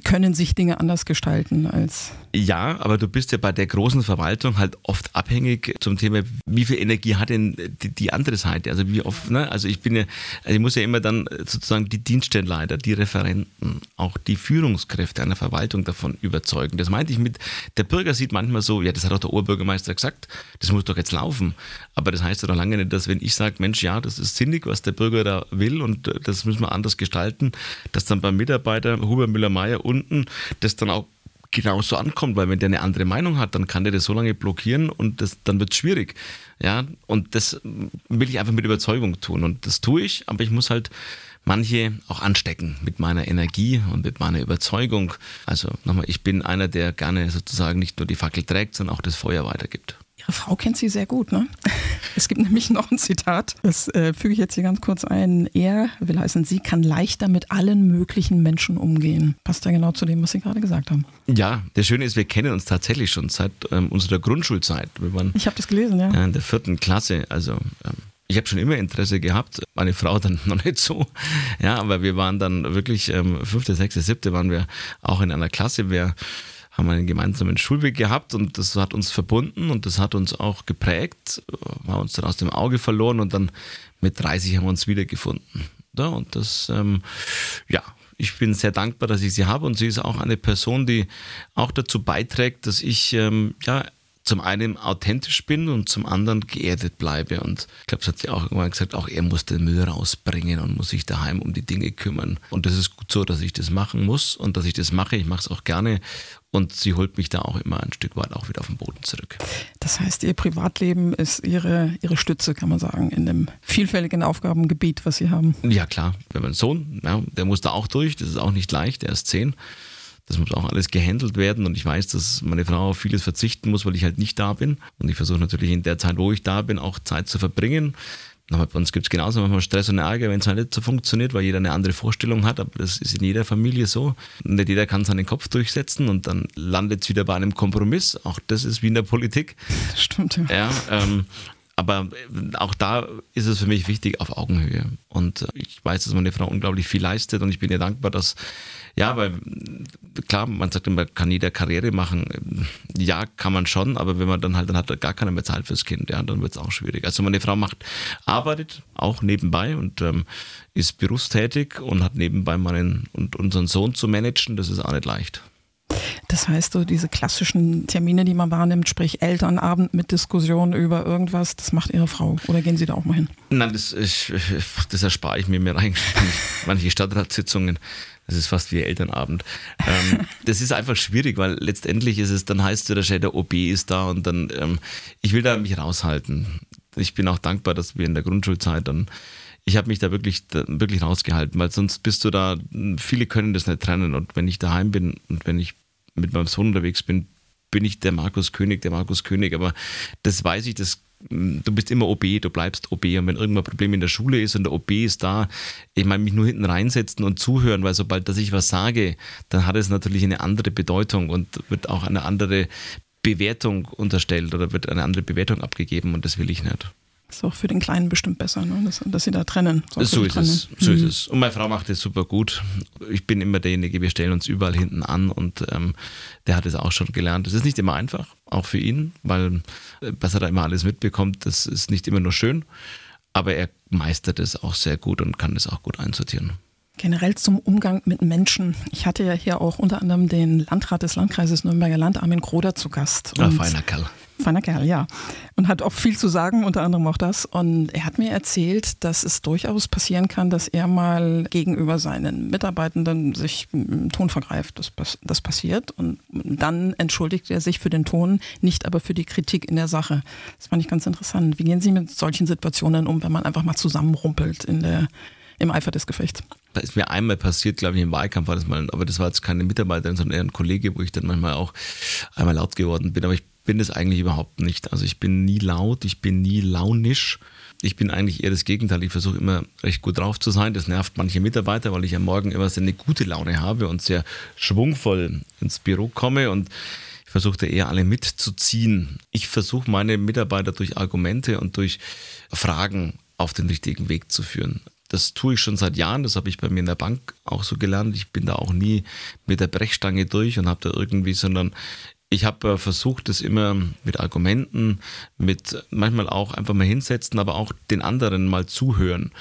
können sich Dinge anders gestalten als. Ja, aber du bist ja bei der großen Verwaltung halt oft abhängig zum Thema, wie viel Energie hat denn die, die andere Seite? Also wie oft, ne? Also ich bin ja, also ich muss ja immer dann sozusagen die Dienststellenleiter, die Referenten, auch die Führungskräfte einer Verwaltung davon überzeugen. Das meinte ich mit, der Bürger sieht manchmal so, ja, das hat auch der Oberbürgermeister gesagt, das muss doch jetzt laufen. Aber das heißt ja noch lange nicht, dass wenn ich sage, Mensch, ja, das ist sinnig, was der Bürger da will und das müssen wir anders gestalten, dass dann beim Mitarbeiter Huber Müller-Meyer Flyer unten das dann auch genauso ankommt, weil wenn der eine andere Meinung hat, dann kann der das so lange blockieren und das, dann wird es schwierig. Ja, und das will ich einfach mit Überzeugung tun. Und das tue ich, aber ich muss halt manche auch anstecken mit meiner Energie und mit meiner Überzeugung. Also nochmal, ich bin einer, der gerne sozusagen nicht nur die Fackel trägt, sondern auch das Feuer weitergibt. Ihre Frau kennt Sie sehr gut, ne? *laughs* Es gibt nämlich noch ein Zitat, das äh, füge ich jetzt hier ganz kurz ein. Er, will heißen, sie kann leichter mit allen möglichen Menschen umgehen. Passt ja genau zu dem, was Sie gerade gesagt haben. Ja, das Schöne ist, wir kennen uns tatsächlich schon seit ähm, unserer Grundschulzeit. Wir waren, ich habe das gelesen, ja. In der vierten Klasse, also ähm, ich habe schon immer Interesse gehabt, meine Frau dann *laughs* noch nicht so. Ja, aber wir waren dann wirklich ähm, fünfte, sechste, siebte waren wir auch in einer Klasse. Wir haben einen gemeinsamen Schulweg gehabt und das hat uns verbunden und das hat uns auch geprägt, war uns dann aus dem Auge verloren und dann mit 30 haben wir uns wiedergefunden. Ja, und das, ähm, ja, ich bin sehr dankbar, dass ich sie habe und sie ist auch eine Person, die auch dazu beiträgt, dass ich ähm, ja zum einen authentisch bin und zum anderen geerdet bleibe. Und ich glaube, es hat sie auch irgendwann gesagt, auch er muss den Müll rausbringen und muss sich daheim um die Dinge kümmern. Und das ist gut so, dass ich das machen muss und dass ich das mache. Ich mache es auch gerne. Und sie holt mich da auch immer ein Stück weit auch wieder auf den Boden zurück. Das heißt, ihr Privatleben ist ihre, ihre Stütze, kann man sagen, in dem vielfältigen Aufgabengebiet, was sie haben. Ja, klar. Wir haben einen Sohn, ja, der muss da auch durch. Das ist auch nicht leicht. Er ist zehn. Das muss auch alles gehandelt werden und ich weiß, dass meine Frau auf vieles verzichten muss, weil ich halt nicht da bin. Und ich versuche natürlich in der Zeit, wo ich da bin, auch Zeit zu verbringen. Aber bei uns gibt es genauso manchmal Stress und Ärger, wenn es halt nicht so funktioniert, weil jeder eine andere Vorstellung hat. Aber das ist in jeder Familie so. Nicht jeder kann seinen Kopf durchsetzen und dann landet es wieder bei einem Kompromiss. Auch das ist wie in der Politik. *laughs* Das stimmt, ja. ja ähm, aber auch da ist es für mich wichtig auf Augenhöhe. Und ich weiß, dass meine Frau unglaublich viel leistet und ich bin ihr dankbar, dass ja, weil klar, man sagt immer, kann jeder Karriere machen. Ja, kann man schon, aber wenn man dann halt, dann hat er gar keiner mehr Zeit fürs Kind, ja, dann wird es auch schwierig. Also meine Frau macht, arbeitet auch nebenbei und ähm, ist berufstätig und hat nebenbei meinen und unseren Sohn zu managen, das ist auch nicht leicht. Das heißt, so diese klassischen Termine, die man wahrnimmt, sprich Elternabend mit Diskussion über irgendwas, das macht Ihre Frau oder gehen Sie da auch mal hin? Nein, das, ich, *laughs* das erspare ich mir mir eigentlich *laughs* manche Stadtratssitzungen. Das ist fast wie Elternabend. ähm, *laughs* das ist einfach schwierig, weil letztendlich ist es, dann heißt es, der OB ist da und dann, ähm, ich will da mich raushalten. Ich bin auch dankbar, dass wir in der Grundschulzeit dann, ich habe mich da wirklich, da wirklich rausgehalten, weil sonst bist du da, viele können das nicht trennen und wenn ich daheim bin und wenn ich mit meinem Sohn unterwegs bin, bin ich der Markus König, der Markus König, aber das weiß ich, das du bist immer OB, du bleibst OB und wenn irgendwann ein Problem in der Schule ist und der OB ist da, ich meine, mich nur hinten reinsetzen und zuhören, weil sobald dass ich was sage, dann hat es natürlich eine andere Bedeutung und wird auch eine andere Bewertung unterstellt oder wird eine andere Bewertung abgegeben und das will ich nicht. Ist auch für den Kleinen bestimmt besser, ne? dass, dass sie da trennen. So, so ist trennen. es. So mhm. ist es. Und meine Frau macht es super gut. Ich bin immer derjenige, wir stellen uns überall hinten an und ähm, der hat es auch schon gelernt. Es ist nicht immer einfach, auch für ihn, weil äh, was er da immer alles mitbekommt, das ist nicht immer nur schön. Aber er meistert es auch sehr gut und kann es auch gut einsortieren. Generell zum Umgang mit Menschen. Ich hatte ja hier auch unter anderem den Landrat des Landkreises Nürnberger Land, Armin Kroder, zu Gast. Ja, feiner Kerl. Feiner Kerl, ja. Und hat auch viel zu sagen, unter anderem auch das. Und er hat mir erzählt, dass es durchaus passieren kann, dass er mal gegenüber seinen Mitarbeitenden sich im Ton vergreift. Das, das passiert. Und dann entschuldigt er sich für den Ton, nicht aber für die Kritik in der Sache. Das fand ich ganz interessant. Wie gehen Sie mit solchen Situationen um, wenn man einfach mal zusammenrumpelt in der, im Eifer des Gefechts? Das ist mir einmal passiert, glaube ich, im Wahlkampf war das mal, aber das war jetzt keine Mitarbeiterin, sondern eher ein Kollege, wo ich dann manchmal auch einmal laut geworden bin. Aber ich bin es eigentlich überhaupt nicht. Also ich bin nie laut, ich bin nie launisch. Ich bin eigentlich eher das Gegenteil. Ich versuche immer recht gut drauf zu sein. Das nervt manche Mitarbeiter, weil ich am Morgen immer sehr eine gute Laune habe und sehr schwungvoll ins Büro komme und ich versuche eher alle mitzuziehen. Ich versuche meine Mitarbeiter durch Argumente und durch Fragen auf den richtigen Weg zu führen. Das tue ich schon seit Jahren, das habe ich bei mir in der Bank auch so gelernt. Ich bin da auch nie mit der Brechstange durch und habe da irgendwie, sondern ich habe äh, versucht, das immer mit Argumenten, mit manchmal auch einfach mal hinsetzen, aber auch den anderen mal zuhören.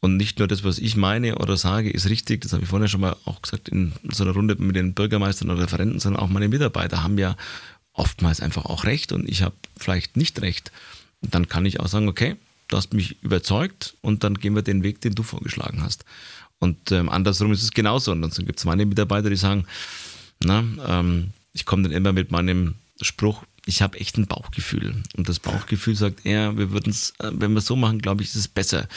Und nicht nur das, was ich meine oder sage, ist richtig, das habe ich vorhin schon mal auch gesagt in so einer Runde mit den Bürgermeistern oder Referenten, sondern auch meine Mitarbeiter haben ja oftmals einfach auch recht und ich habe vielleicht nicht recht. Und dann kann ich auch sagen, okay, du hast mich überzeugt und dann gehen wir den Weg, den du vorgeschlagen hast. Und ähm, andersrum ist es genauso. Und dann gibt es meine Mitarbeiter, die sagen, na, ähm, ich komme dann immer mit meinem Spruch, ich habe echt ein Bauchgefühl. Und das Bauchgefühl sagt, ja, wir würden es, äh, wenn wir es so machen, glaube ich, ist es besser.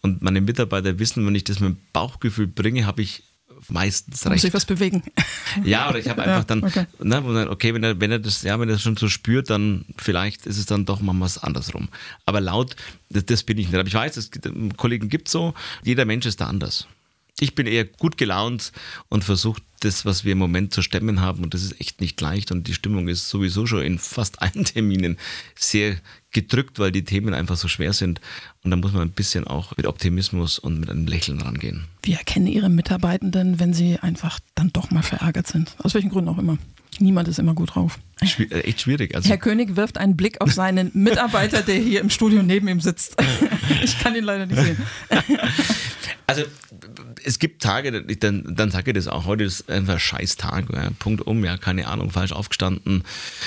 Und meine Mitarbeiter wissen, wenn ich das mit dem Bauchgefühl bringe, habe ich meistens recht. Muss sich was bewegen. *laughs* Ja, oder ich habe einfach Ja, dann, okay. ne, okay, wenn er, wenn er das, ja, wenn er das schon so spürt, dann vielleicht ist es dann doch mal was andersrum. Aber laut, das, das bin ich nicht. Aber ich weiß, es gibt, Kollegen gibt so, jeder Mensch ist da anders. Ich bin eher gut gelaunt und versuche das, was wir im Moment zu stemmen haben, und das ist echt nicht leicht. Und die Stimmung ist sowieso schon in fast *laughs* allen Terminen sehr gedrückt, weil die Themen einfach so schwer sind. Und da muss man ein bisschen auch mit Optimismus und mit einem Lächeln rangehen. Wie erkennen Ihre Mitarbeitenden, wenn sie einfach dann doch mal verärgert sind? Aus welchen Gründen auch immer. Niemand ist immer gut drauf. Schwi- äh, echt schwierig. Also, Herr König wirft einen Blick auf seinen *laughs* Mitarbeiter, der hier im Studio neben ihm sitzt. *laughs* Ich kann ihn leider nicht sehen. *laughs* Also es gibt Tage, dann, dann sage ich das auch, heute ist einfach ein scheiß Tag, ja, Punkt um, ja, keine Ahnung, falsch aufgestanden.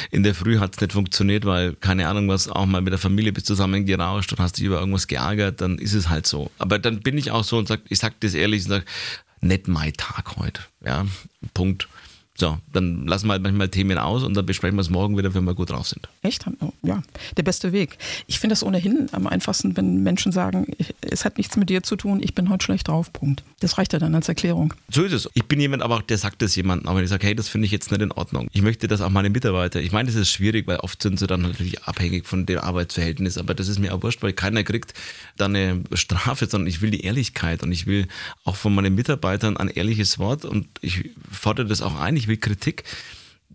In der Früh hat es nicht funktioniert, weil, keine Ahnung, was auch mal mit der Familie bist zusammengerauscht und hast dich über irgendwas geärgert, dann ist es halt so. Aber dann bin ich auch so und sag, ich sag das ehrlich und sag, nicht mein Tag heute, ja, Punkt. So, dann lassen wir halt manchmal Themen aus und dann besprechen wir es morgen wieder, wenn wir gut drauf sind. Echt? Oh, Ja, der beste Weg. Ich finde das ohnehin am einfachsten, wenn Menschen sagen, es hat nichts mit dir zu tun, ich bin heute schlecht drauf. Punkt. Das reicht ja dann als Erklärung. So ist es. Ich bin jemand, aber auch der sagt das jemandem, aber ich sage, hey, das finde ich jetzt nicht in Ordnung. Ich möchte das auch meine Mitarbeiter. Ich meine, das ist schwierig, weil oft sind sie dann natürlich abhängig von dem Arbeitsverhältnis, aber das ist mir auch wurscht, weil keiner kriegt dann eine Strafe, sondern ich will die Ehrlichkeit und ich will auch von meinen Mitarbeitern ein ehrliches Wort und ich fordere das auch ein, ich will Kritik.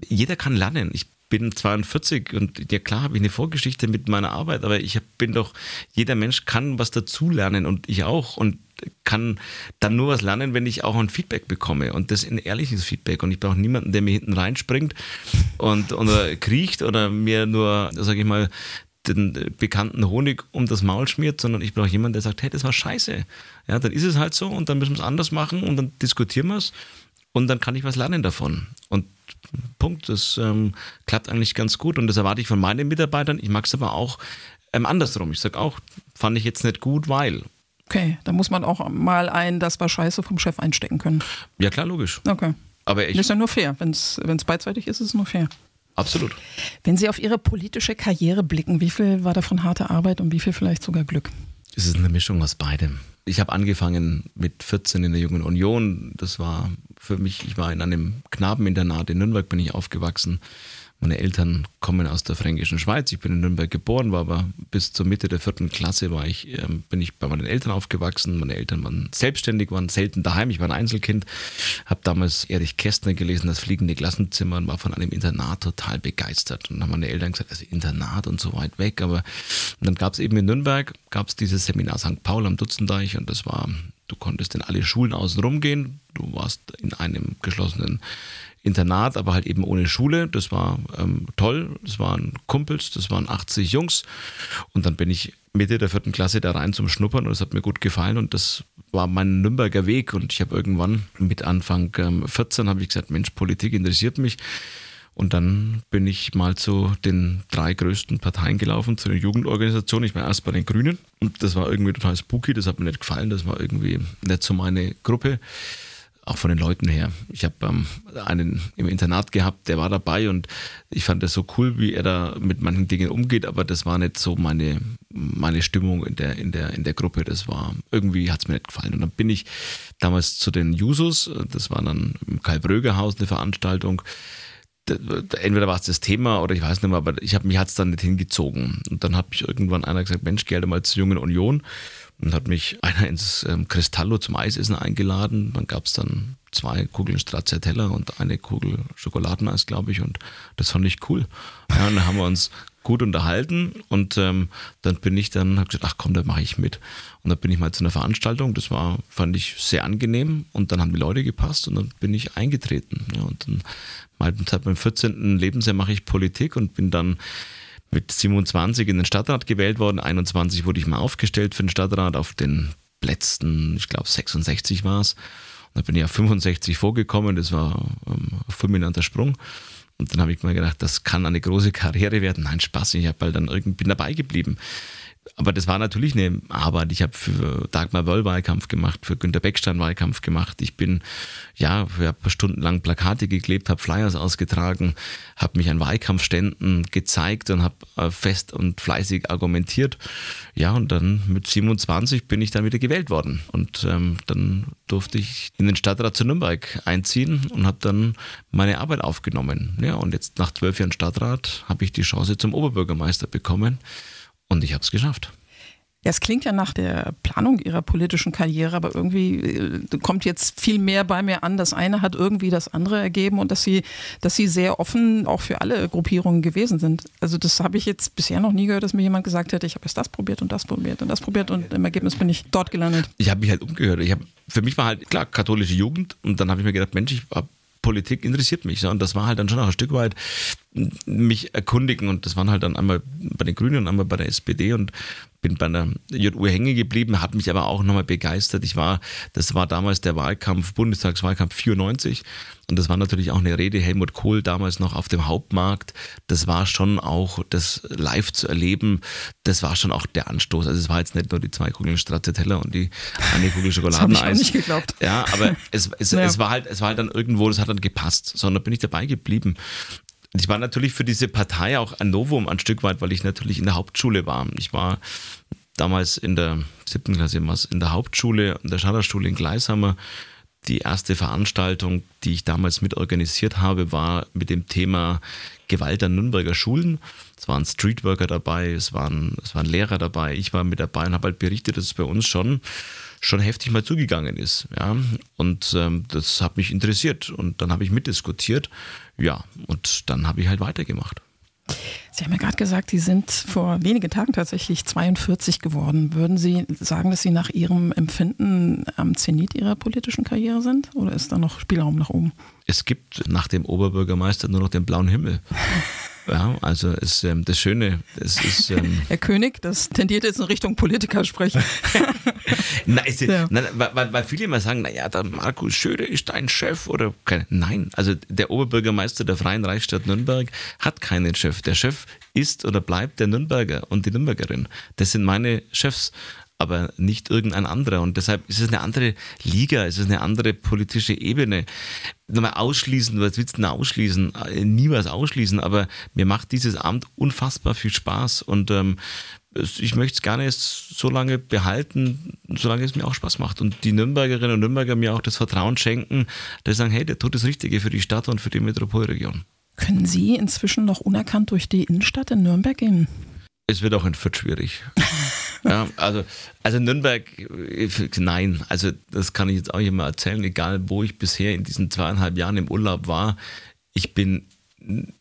Jeder kann lernen. Ich bin 42 und ja klar habe ich eine Vorgeschichte mit meiner Arbeit, aber ich bin doch, jeder Mensch kann was dazulernen und ich auch und kann dann nur was lernen, wenn ich auch ein Feedback bekomme und das ein ehrliches Feedback und ich brauche niemanden, der mir hinten reinspringt und oder kriecht oder mir nur, sage ich mal, den bekannten Honig um das Maul schmiert, sondern ich brauche jemanden, der sagt, hey, das war scheiße. Ja, dann ist es halt so und dann müssen wir es anders machen und dann diskutieren wir es und dann kann ich was lernen davon. Und Punkt, das ähm, klappt eigentlich ganz gut und das erwarte ich von meinen Mitarbeitern. Ich mag es aber auch ähm, andersrum. Ich sage auch, fand ich jetzt nicht gut, weil. Okay, da muss man auch mal ein, das war scheiße vom Chef einstecken können. Ja klar, logisch. Okay. Aber ich, Das ist ja nur fair. Wenn es beidseitig ist, ist es nur fair. absolut. Wenn Sie auf Ihre politische Karriere blicken, wie viel war davon harte Arbeit und wie viel vielleicht sogar Glück? Es ist eine Mischung aus beidem. Ich habe angefangen mit 14 in der Jungen Union. Das war für mich, ich war in einem Knabeninternat in Nürnberg, bin ich aufgewachsen. Meine Eltern kommen aus der fränkischen Schweiz. Ich bin in Nürnberg geboren, war aber bis zur Mitte der vierten Klasse war ich, ähm, bin ich bei meinen Eltern aufgewachsen. Meine Eltern waren selbstständig, waren selten daheim. Ich war ein Einzelkind, habe damals Erich Kästner gelesen, das fliegende Klassenzimmer und war von einem Internat total begeistert. Und dann haben meine Eltern gesagt, also Internat und so weit weg. Aber dann gab es eben in Nürnberg, gab es dieses Seminar St. Paul am Dutzendeich und das war, du konntest in alle Schulen außen rumgehen. Du warst in einem geschlossenen Internat, aber halt eben ohne Schule. Das war ähm, toll. Das waren Kumpels, das waren 80 Jungs. Und dann bin ich Mitte der vierten Klasse da rein zum Schnuppern und es hat mir gut gefallen und das war mein Nürnberger Weg. Und ich habe irgendwann mit Anfang ähm, 14 habe ich gesagt, Mensch, Politik interessiert mich. Und dann bin ich mal zu den drei größten Parteien gelaufen, zu den Jugendorganisationen. Ich war erst bei den Grünen und das war irgendwie total spooky, das hat mir nicht gefallen, das war irgendwie nicht so meine Gruppe auch von den Leuten her. Ich habe ähm, einen im Internat gehabt, der war dabei und ich fand das so cool, wie er da mit manchen Dingen umgeht, aber das war nicht so meine, meine Stimmung in der, in, der, in der Gruppe. Das war, irgendwie hat es mir nicht gefallen. Und dann bin ich damals zu den Jusos, das war dann im Karl-Bröger-Haus eine Veranstaltung. Entweder war es das Thema oder ich weiß nicht mehr, aber ich habe mich hat's dann nicht hingezogen. Und dann hat mich irgendwann einer gesagt, Mensch, geh halt mal zur Jungen Union. Und hat mich *laughs* einer ins ähm, Cristallo zum Eisessen eingeladen. Dann gab es dann zwei Kugeln Stracciatella und eine Kugel Schokoladeneis, glaube ich. Und das fand ich cool. Ja, und dann haben wir uns gut unterhalten und ähm, dann bin ich dann, habe gesagt, ach komm, da mache ich mit. Und dann bin ich mal zu einer Veranstaltung, das war, fand ich sehr angenehm und dann haben die Leute gepasst und dann bin ich eingetreten. Ja, und dann seit meinem 14. Lebensjahr mache ich Politik und bin dann mit 27 in den Stadtrat gewählt worden. 21 wurde ich mal aufgestellt für den Stadtrat auf den letzten, ich glaube 66 war es. Und dann bin ich auf 65 vorgekommen, das war ähm, ein fulminanter Sprung. Und dann habe ich mir gedacht, das kann eine große Karriere werden. Nein, Spaß, ich habe halt dann irgendwie bin dabei geblieben. Aber das war natürlich eine Arbeit. Ich habe für Dagmar Wöll Wahlkampf gemacht, für Günter Beckstein Wahlkampf gemacht. Ich bin, ja, ich habe stundenlang Plakate geklebt, habe Flyers ausgetragen, habe mich an Wahlkampfständen gezeigt und habe äh, fest und fleißig argumentiert. Ja, und dann mit 27 bin ich dann wieder gewählt worden. Und ähm, dann durfte ich in den Stadtrat zu Nürnberg einziehen und habe dann meine Arbeit aufgenommen. Ja, und jetzt nach zwölf Jahren Stadtrat habe ich die Chance zum Oberbürgermeister bekommen. Und ich habe es geschafft. Es klingt ja nach der Planung ihrer politischen Karriere, aber irgendwie äh, kommt jetzt viel mehr bei mir an. Das eine hat irgendwie das andere ergeben und dass sie, dass sie sehr offen auch für alle Gruppierungen gewesen sind. Also das habe ich jetzt bisher noch nie gehört, dass mir jemand gesagt hätte, ich habe jetzt das probiert und das probiert und das probiert und im Ergebnis bin ich dort gelandet. Ich habe mich halt umgehört. Ich hab, für mich war halt klar katholische Jugend und dann habe ich mir gedacht, Mensch, ich habe Politik interessiert mich. So. Und das war halt dann schon auch ein Stück weit mich erkundigen. Und das waren halt dann einmal bei den Grünen und einmal bei der SPD. Und bin bei der JU hängen geblieben, hat mich aber auch nochmal begeistert. Ich war, das war damals der Wahlkampf, Bundestagswahlkampf 94 und das war natürlich auch eine Rede, Helmut Kohl damals noch auf dem Hauptmarkt. Das war schon auch, das live zu erleben, das war schon auch der Anstoß. Also es war jetzt nicht nur die zwei Kugeln Stracciatella und die eine Kugel Schokoladeneis. *laughs* das ich nicht geglaubt. Ja, aber es, es, ja. es, war halt, es war halt dann irgendwo, das hat dann gepasst, sondern bin ich dabei geblieben. Ich war natürlich für diese Partei auch ein Novum ein Stück weit, weil ich natürlich in der Hauptschule war. Ich war damals in der siebten Klasse in der Hauptschule, in der Schallerschule in Gleishammer. Die erste Veranstaltung, die ich damals mit organisiert habe, war mit dem Thema Gewalt an Nürnberger Schulen. Es waren Streetworker dabei, es waren, es waren Lehrer dabei. Ich war mit dabei und habe halt berichtet, dass es bei uns schon, schon heftig mal zugegangen ist. Ja? Und ähm, das hat mich interessiert und dann habe ich mitdiskutiert. Ja, und dann habe ich halt weitergemacht. Sie haben ja gerade gesagt, Sie sind vor wenigen Tagen tatsächlich 42 geworden. Würden Sie sagen, dass Sie nach Ihrem Empfinden am Zenit Ihrer politischen Karriere sind? Oder ist da noch Spielraum nach oben? Es gibt nach dem Oberbürgermeister nur noch den blauen Himmel. *laughs* Ja, also ist ähm, das Schöne, es ist. Ähm *laughs* Herr König, das tendiert jetzt in Richtung Politiker sprechen. *laughs* nein, ist, ja. nein weil, weil, viele immer sagen, naja, der Markus Schöde ist dein Chef oder keine. Nein, also der Oberbürgermeister der Freien Reichsstadt Nürnberg hat keinen Chef. Der Chef ist oder bleibt der Nürnberger und die Nürnbergerin. Das sind meine Chefs aber nicht irgendein anderer. Und deshalb ist es eine andere Liga, es ist eine andere politische Ebene. Nochmal ausschließen, was willst du denn ausschließen? Äh, nie was ausschließen, aber mir macht dieses Amt unfassbar viel Spaß und ähm, ich möchte es gerne so lange behalten, solange es mir auch Spaß macht. Und die Nürnbergerinnen und Nürnberger mir auch das Vertrauen schenken, dass sie sagen, hey, der tut das Richtige für die Stadt und für die Metropolregion. Können Sie inzwischen noch unerkannt durch die Innenstadt in Nürnberg gehen? Es wird auch in Fürth schwierig. *laughs* ja, also, also Nürnberg, nein, also das kann ich jetzt auch immer erzählen, egal wo ich bisher in diesen zweieinhalb Jahren im Urlaub war, ich bin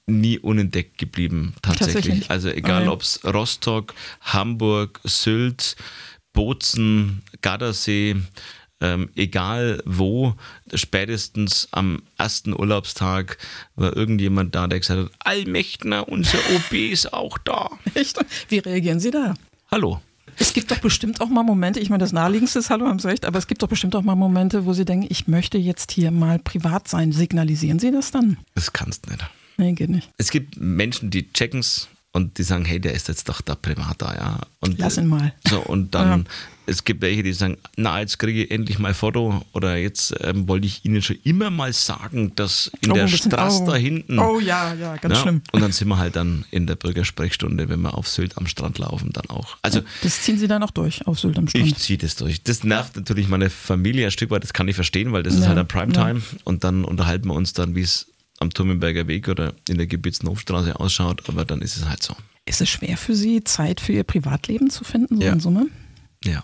nie unentdeckt geblieben, tatsächlich. tatsächlich? Also egal okay. ob es Rostock, Hamburg, Sylt, Bozen, Gardasee, ähm, egal wo, spätestens am ersten Urlaubstag war irgendjemand da, der gesagt hat, Allmächtner, unser OB ist auch da. *laughs* Echt? Wie reagieren Sie da? Hallo. Es gibt doch bestimmt auch mal Momente, ich meine, das naheliegendste ist Hallo, haben Sie recht, aber es gibt doch bestimmt auch mal Momente, wo Sie denken, ich möchte jetzt hier mal privat sein. Signalisieren Sie das dann? Das kannst du nicht. Nee, geht nicht. Es gibt Menschen, die checken es und die sagen, hey, der ist jetzt doch da privat da, ja. Und, Lass ihn mal. So, und dann, ja. Es gibt welche, die sagen, na, jetzt kriege ich endlich mal ein Foto oder jetzt ähm, wollte ich Ihnen schon immer mal sagen, dass in oh, der Straße oh. da hinten. Oh ja, ja, ganz ja, schlimm. Und dann sind wir halt dann in der Bürgersprechstunde, wenn wir auf Sylt am Strand laufen, dann auch. Also, das ziehen Sie dann auch durch, auf Sylt am Strand? Ich ziehe das durch. Das nervt natürlich meine Familie ein Stück weit, das kann ich verstehen, weil das ja, ist halt ein Primetime und dann unterhalten wir uns dann, wie es am Turmenberger Weg oder in der Gebietshofstraße ausschaut, aber dann ist es halt so. Ist es schwer für Sie, Zeit für Ihr Privatleben zu finden, so ja. in Summe? Ja.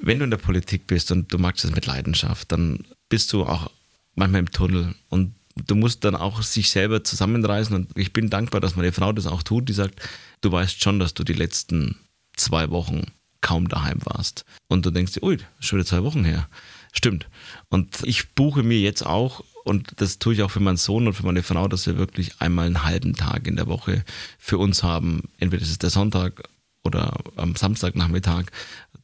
Wenn du in der Politik bist und du magst es mit Leidenschaft, dann bist du auch manchmal im Tunnel und du musst dann auch sich selber zusammenreißen und ich bin dankbar, dass meine Frau das auch tut, die sagt, du weißt schon, dass du die letzten zwei Wochen kaum daheim warst. Und du denkst dir, ui, schon wieder zwei Wochen her. Stimmt. Und ich buche mir jetzt auch und das tue ich auch für meinen Sohn und für meine Frau, dass wir wirklich einmal einen halben Tag in der Woche für uns haben. Entweder ist es der Sonntag oder am Samstagnachmittag,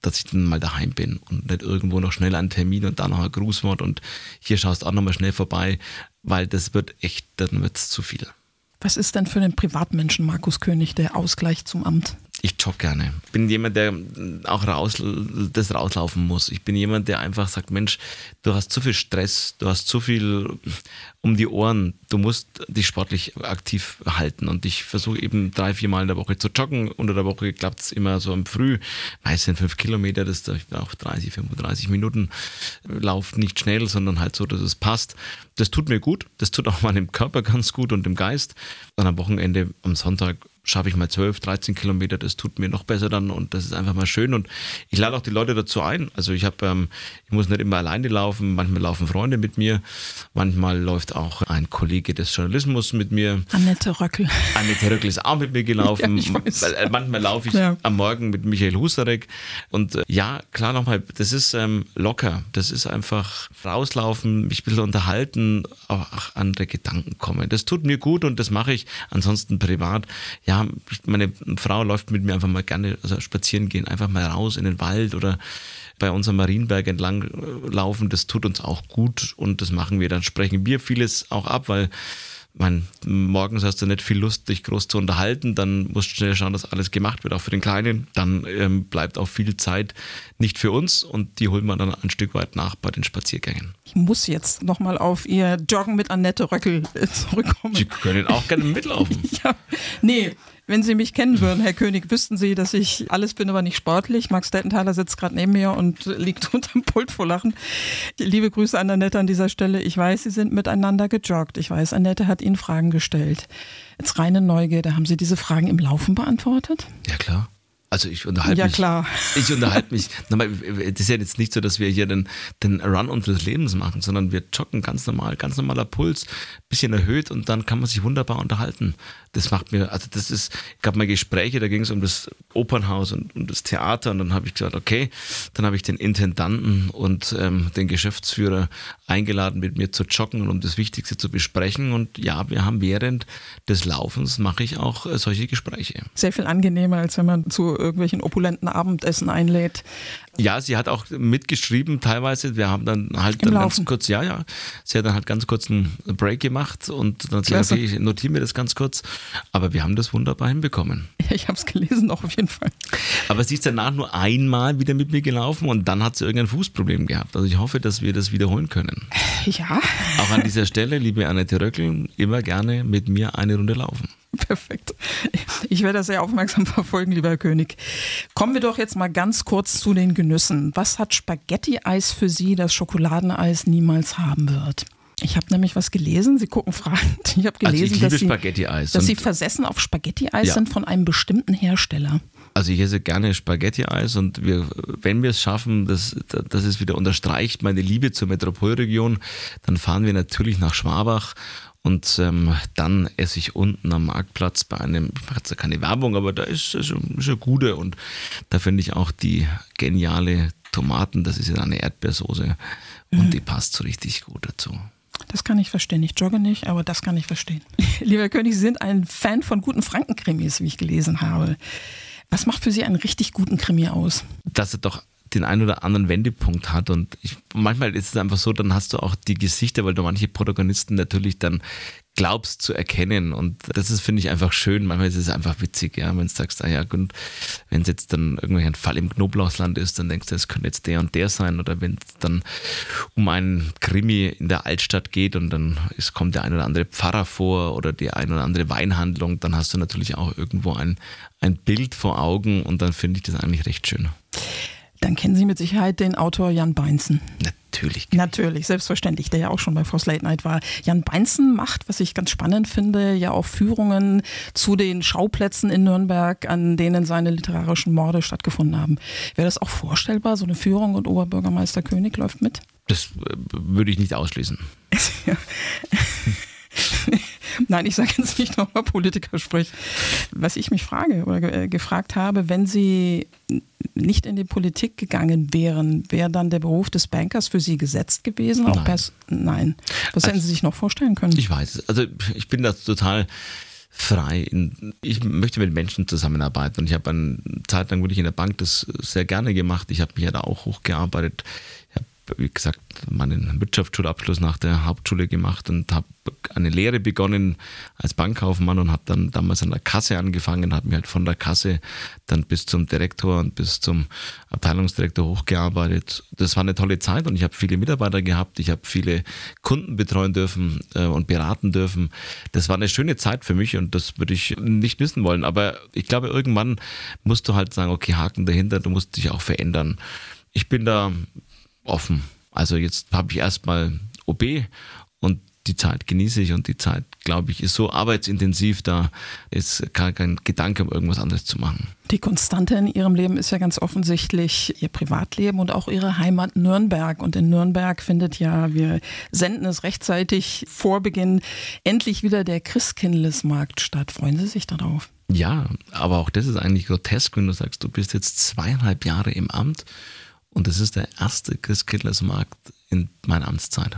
dass ich dann mal daheim bin und nicht irgendwo noch schnell einen Termin und dann noch ein Grußwort und hier schaust auch nochmal schnell vorbei, weil das wird echt, dann wird es zu viel. Was ist denn für den Privatmenschen Markus König der Ausgleich zum Amt? Ich jogge gerne. Ich bin jemand, der auch raus, das rauslaufen muss. Ich bin jemand, der einfach sagt, Mensch, du hast zu viel Stress, du hast zu viel um die Ohren. Du musst dich sportlich aktiv halten. Und ich versuche eben drei, vier Mal in der Woche zu joggen. Unter der Woche klappt es immer so im Früh. Meistens fünf Kilometer, das auch 30, 35 Minuten. Lauft nicht schnell, sondern halt so, dass es passt. Das tut mir gut. Das tut auch *laughs* meinem Körper ganz gut und dem Geist. Und am Wochenende, am Sonntag schaffe ich mal 12, 13 Kilometer, das tut mir noch besser dann und das ist einfach mal schön und ich lade auch die Leute dazu ein. Also ich habe, ähm, ich muss nicht immer alleine laufen, manchmal laufen Freunde mit mir, manchmal läuft auch ein Kollege des Journalismus mit mir. Annette Röckel. Annette Röckel ist auch mit mir gelaufen. *laughs* ja, äh, manchmal laufe ich ja. am Morgen mit Michael Husarek und äh, ja, klar nochmal, das ist ähm, locker, das ist einfach rauslaufen, mich ein bisschen unterhalten, auch andere Gedanken kommen. Das tut mir gut und das mache ich ansonsten privat. Ja, meine Frau läuft mit mir einfach mal gerne also spazieren gehen, einfach mal raus in den Wald oder bei unserem Marienberg entlang äh, laufen. Das tut uns auch gut und das machen wir. Dann sprechen wir vieles auch ab, weil man, morgens hast du nicht viel Lust, dich groß zu unterhalten, dann musst du schnell schauen, dass alles gemacht wird, auch für den Kleinen. Dann ähm, bleibt auch viel Zeit nicht für uns und die holen wir dann ein Stück weit nach bei den Spaziergängen. Ich muss jetzt nochmal auf Ihr Joggen mit Annette Röckel äh, zurückkommen. Sie können auch gerne mitlaufen. *laughs* ja, nee, wenn Sie mich kennen würden, Herr König, wüssten Sie, dass ich alles bin, aber nicht sportlich. Max Dettenthaler sitzt gerade neben mir und liegt *laughs* unterm Pult vor Lachen. Liebe Grüße an Annette an dieser Stelle. Ich weiß, Sie sind miteinander gejoggt. Ich weiß, Annette hat Ihnen Fragen gestellt. Jetzt reine Neugierde. Haben Sie diese Fragen im Laufen beantwortet? Ja, klar. Also ich unterhalte ja, mich. klar. *laughs* Ich unterhalte mich. Das ist ja jetzt nicht so, dass wir hier den, den Run unseres Lebens machen, sondern wir joggen ganz normal, ganz normaler Puls, bisschen erhöht und dann kann man sich wunderbar unterhalten. Das macht mir, also das ist, ich gab mal Gespräche, da ging es um das Opernhaus und um das Theater und dann habe ich gesagt, okay, dann habe ich den Intendanten und ähm, den Geschäftsführer eingeladen, mit mir zu joggen und um das Wichtigste zu besprechen. Und ja, wir haben während des Laufens mache ich auch äh, solche Gespräche. Sehr viel angenehmer, als wenn man zu irgendwelchen opulenten Abendessen einlädt. Ja, sie hat auch mitgeschrieben teilweise. Wir haben dann halt dann ganz kurz, ja, ja, sie hat dann halt ganz kurz einen Break gemacht und dann gesagt, okay, ich notiere mir das ganz kurz. Aber wir haben das wunderbar hinbekommen. Ja, *laughs* ich habe es gelesen, auch auf jeden Fall. Aber sie ist danach nur einmal wieder mit mir gelaufen und dann hat sie irgendein Fußproblem gehabt. Also ich hoffe, dass wir das wiederholen können. Ja. Auch an dieser *laughs* Stelle, liebe Annette Röckel, immer gerne mit mir eine Runde laufen. *laughs* Perfekt. Ich werde das sehr aufmerksam *laughs* verfolgen, lieber Herr König. Kommen wir doch jetzt mal ganz kurz zu den Genüssen. Was hat Spaghetti-Eis für Sie, das Schokoladeneis niemals haben wird? Ich habe nämlich was gelesen. Sie gucken fragend. Ich habe gelesen, also ich dass, Sie, dass Sie versessen auf Spaghetti-Eis ja. sind von einem bestimmten Hersteller. Also ich esse gerne Spaghetti-Eis und wir, wenn wir es schaffen, dass, dass es wieder unterstreicht meine Liebe zur Metropolregion, dann fahren wir natürlich nach Schwabach und ähm, dann esse ich unten am Marktplatz bei einem, ich mache jetzt keine Werbung, aber da ist, ist, ist eine gute und da finde ich auch die geniale Tomaten, das ist ja eine Erdbeersoße und mhm. die passt so richtig gut dazu. Das kann ich verstehen. Ich jogge nicht, aber das kann ich verstehen. *laughs* Lieber König, Sie sind ein Fan von guten Frankenkrimis, wie ich gelesen habe. Was macht für Sie einen richtig guten Krimi aus? Dass er doch den einen oder anderen Wendepunkt hat. Und ich, manchmal ist es einfach so, dann hast du auch die Gesichter, weil du manche Protagonisten natürlich dann glaubst zu erkennen. Und das ist, finde ich, einfach schön. Manchmal ist es einfach witzig, ja, wenn du sagst, ah ja, gut, wenn es jetzt dann irgendwie ein Fall im Knoblauchsland ist, dann denkst du, es könnte jetzt der und der sein. Oder wenn es dann um einen Krimi in der Altstadt geht und dann ist, kommt der ein oder andere Pfarrer vor oder die ein oder andere Weinhandlung, dann hast du natürlich auch irgendwo ein, ein Bild vor Augen und dann finde ich das eigentlich recht schön. Dann kennen Sie mit Sicherheit den Autor Jan Beinzen. Natürlich. Natürlich, selbstverständlich, der ja auch schon bei Force Late Night war. Jan Beinzen macht, was ich ganz spannend finde, ja auch Führungen zu den Schauplätzen in Nürnberg, an denen seine literarischen Morde stattgefunden haben. Wäre das auch vorstellbar, so eine Führung und Oberbürgermeister König läuft mit? Das äh, würde ich nicht ausschließen. *laughs* *laughs* Nein, ich sage jetzt nicht nochmal Politiker spricht. Was ich mich frage oder äh, gefragt habe, wenn Sie nicht in die Politik gegangen wären, wäre dann der Beruf des Bankers für Sie gesetzt gewesen? Nein. Nein. Was hätten Sie sich noch vorstellen können? Ich weiß. Also ich bin da total frei. Ich möchte mit Menschen zusammenarbeiten und ich habe eine Zeit lang wirklich in der Bank das sehr gerne gemacht. Ich habe mich ja da auch hochgearbeitet. Wie gesagt, meinen Wirtschaftsschulabschluss nach der Hauptschule gemacht und habe eine Lehre begonnen als Bankkaufmann und habe dann damals an der Kasse angefangen, habe mich halt von der Kasse dann bis zum Direktor und bis zum Abteilungsdirektor hochgearbeitet. Das war eine tolle Zeit und ich habe viele Mitarbeiter gehabt, ich habe viele Kunden betreuen dürfen äh, und beraten dürfen. Das war eine schöne Zeit für mich und das würde ich nicht missen wollen. Aber ich glaube, irgendwann musst du halt sagen, okay, Haken dahinter, du musst dich auch verändern. Ich bin da offen. Also jetzt habe ich erstmal OB und die Zeit genieße ich und die Zeit, glaube ich, ist so arbeitsintensiv, da ist gar kein Gedanke, um irgendwas anderes zu machen. Die Konstante in Ihrem Leben ist ja ganz offensichtlich Ihr Privatleben und auch Ihre Heimat Nürnberg. Und in Nürnberg findet ja, wir senden es rechtzeitig vor Beginn, endlich wieder der Christkindlesmarkt statt. Freuen Sie sich darauf? Ja, aber auch das ist eigentlich grotesk, wenn du sagst, du bist jetzt zweieinhalb Jahre im Amt und das ist der erste Christkindlesmarkt in meiner Amtszeit.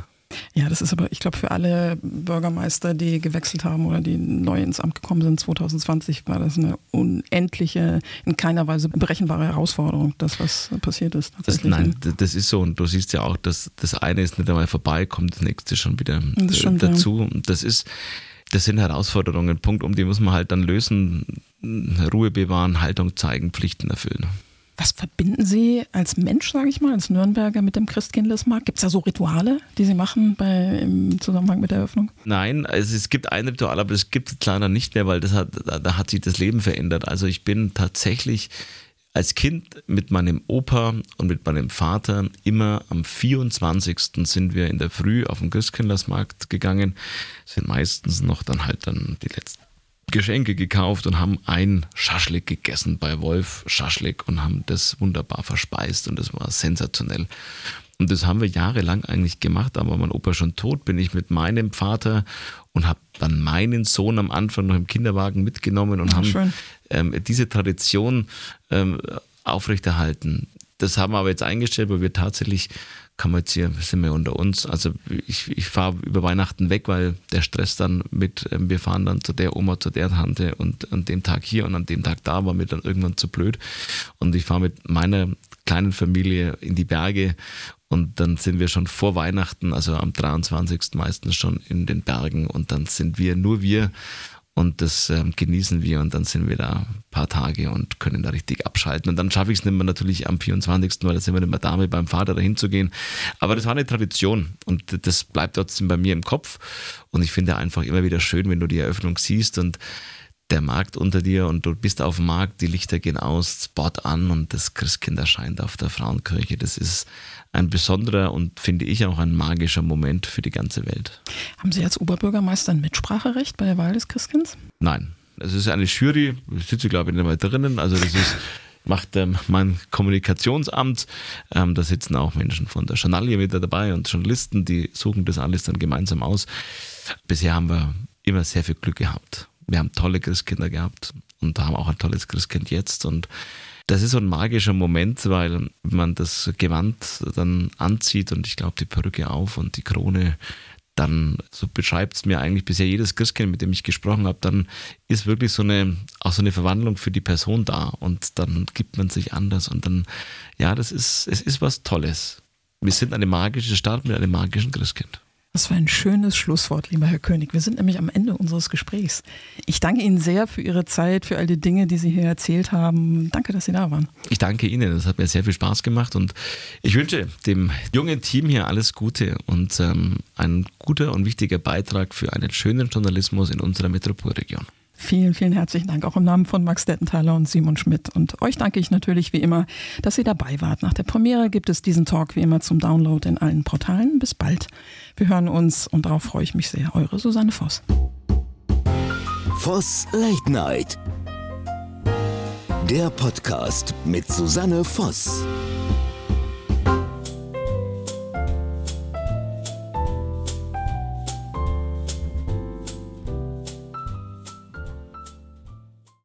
Ja, das ist aber, ich glaube, für alle Bürgermeister, die gewechselt haben oder die neu ins Amt gekommen sind, 2020, war das eine unendliche, in keiner Weise berechenbare Herausforderung, das, was passiert ist. Das, nein, das ist so. Und du siehst ja auch, dass das eine ist nicht einmal vorbei, kommt das nächste schon wieder das stimmt, dazu. Ja. Das ist, das sind Herausforderungen, Punkt, um die muss man halt dann lösen, Ruhe bewahren, Haltung zeigen, Pflichten erfüllen. Was verbinden Sie als Mensch, sage ich mal, als Nürnberger mit dem Christkindlesmarkt? Gibt es da so Rituale, die Sie machen bei, im Zusammenhang mit der Eröffnung? Nein, also es gibt ein Ritual, aber es gibt es leider nicht mehr, weil das hat, da hat sich das Leben verändert. Also ich bin tatsächlich als Kind mit meinem Opa und mit meinem Vater immer am 24. sind wir in der Früh auf den Christkindlersmarkt gegangen, sind meistens noch dann halt dann die letzten Geschenke gekauft und haben ein Schaschlik gegessen bei Wolf Schaschlik und haben das wunderbar verspeist und das war sensationell. Und das haben wir jahrelang eigentlich gemacht, aber mein Opa schon tot, bin ich mit meinem Vater und habe dann meinen Sohn am Anfang noch im Kinderwagen mitgenommen und Ach, haben ähm, diese Tradition ähm, aufrechterhalten. Das haben wir aber jetzt eingestellt, weil wir tatsächlich kann man jetzt hier, sind wir unter uns. Also ich, ich fahre über Weihnachten weg, weil der Stress dann mit, ähm, wir fahren dann zu der Oma, zu der Tante und an dem Tag hier und an dem Tag da war mir dann irgendwann zu blöd. Und ich fahre mit meiner kleinen Familie in die Berge und dann sind wir schon vor Weihnachten, also am 23. meistens schon in den Bergen und dann sind wir nur wir und das ähm, genießen wir und dann sind wir da ein paar Tage und können da richtig abschalten. Und dann schaffe ich es nicht mehr natürlich am 24., weil da sind wir nicht mehr da, mit meinem Vater dahin zu gehen. Aber das war eine Tradition und das bleibt trotzdem bei mir im Kopf. Und ich finde einfach immer wieder schön, wenn du die Eröffnung siehst und der Markt unter dir und du bist auf dem Markt, die Lichter gehen aus, Spot an und das Christkind erscheint auf der Frauenkirche. Das ist ein besonderer und finde ich auch ein magischer Moment für die ganze Welt. Haben Sie als Oberbürgermeister ein Mitspracherecht bei der Wahl des Christkinds? Nein. Es ist eine Jury, ich sitze glaube ich nicht mehr drinnen, also das ist macht ähm, mein Kommunikationsamt. Ähm, da sitzen auch Menschen von der Journalie mit dabei und Journalisten, die suchen das alles dann gemeinsam aus. Bisher haben wir immer sehr viel Glück gehabt wir haben tolle Christkinder gehabt und haben auch ein tolles Christkind jetzt. Und das ist so ein magischer Moment, weil man das Gewand dann anzieht und ich glaube die Perücke auf und die Krone, dann, so beschreibt es mir eigentlich bisher jedes Christkind, mit dem ich gesprochen habe, dann ist wirklich so eine, auch so eine Verwandlung für die Person da und dann gibt man sich anders und dann, ja, das ist, es ist was Tolles. Wir sind eine magische Stadt mit einem magischen Christkind. Das war ein schönes Schlusswort, lieber Herr König. Wir sind nämlich am Ende unseres Gesprächs. Ich danke Ihnen sehr für Ihre Zeit, für all die Dinge, die Sie hier erzählt haben. Danke, dass Sie da waren. Ich danke Ihnen. Das hat mir sehr viel Spaß gemacht und ich wünsche dem jungen Team hier alles Gute und ähm, ein guter und wichtiger Beitrag für einen schönen Journalismus in unserer Metropolregion. Vielen, vielen herzlichen Dank auch im Namen von Max Dettenthaler und Simon Schmidt. Und euch danke ich natürlich wie immer, dass ihr dabei wart. Nach der Premiere gibt es diesen Talk wie immer zum Download in allen Portalen. Bis bald. Wir hören uns und darauf freue ich mich sehr. Eure Susanne Voss. Voss Late Night. Der Podcast mit Susanne Voss.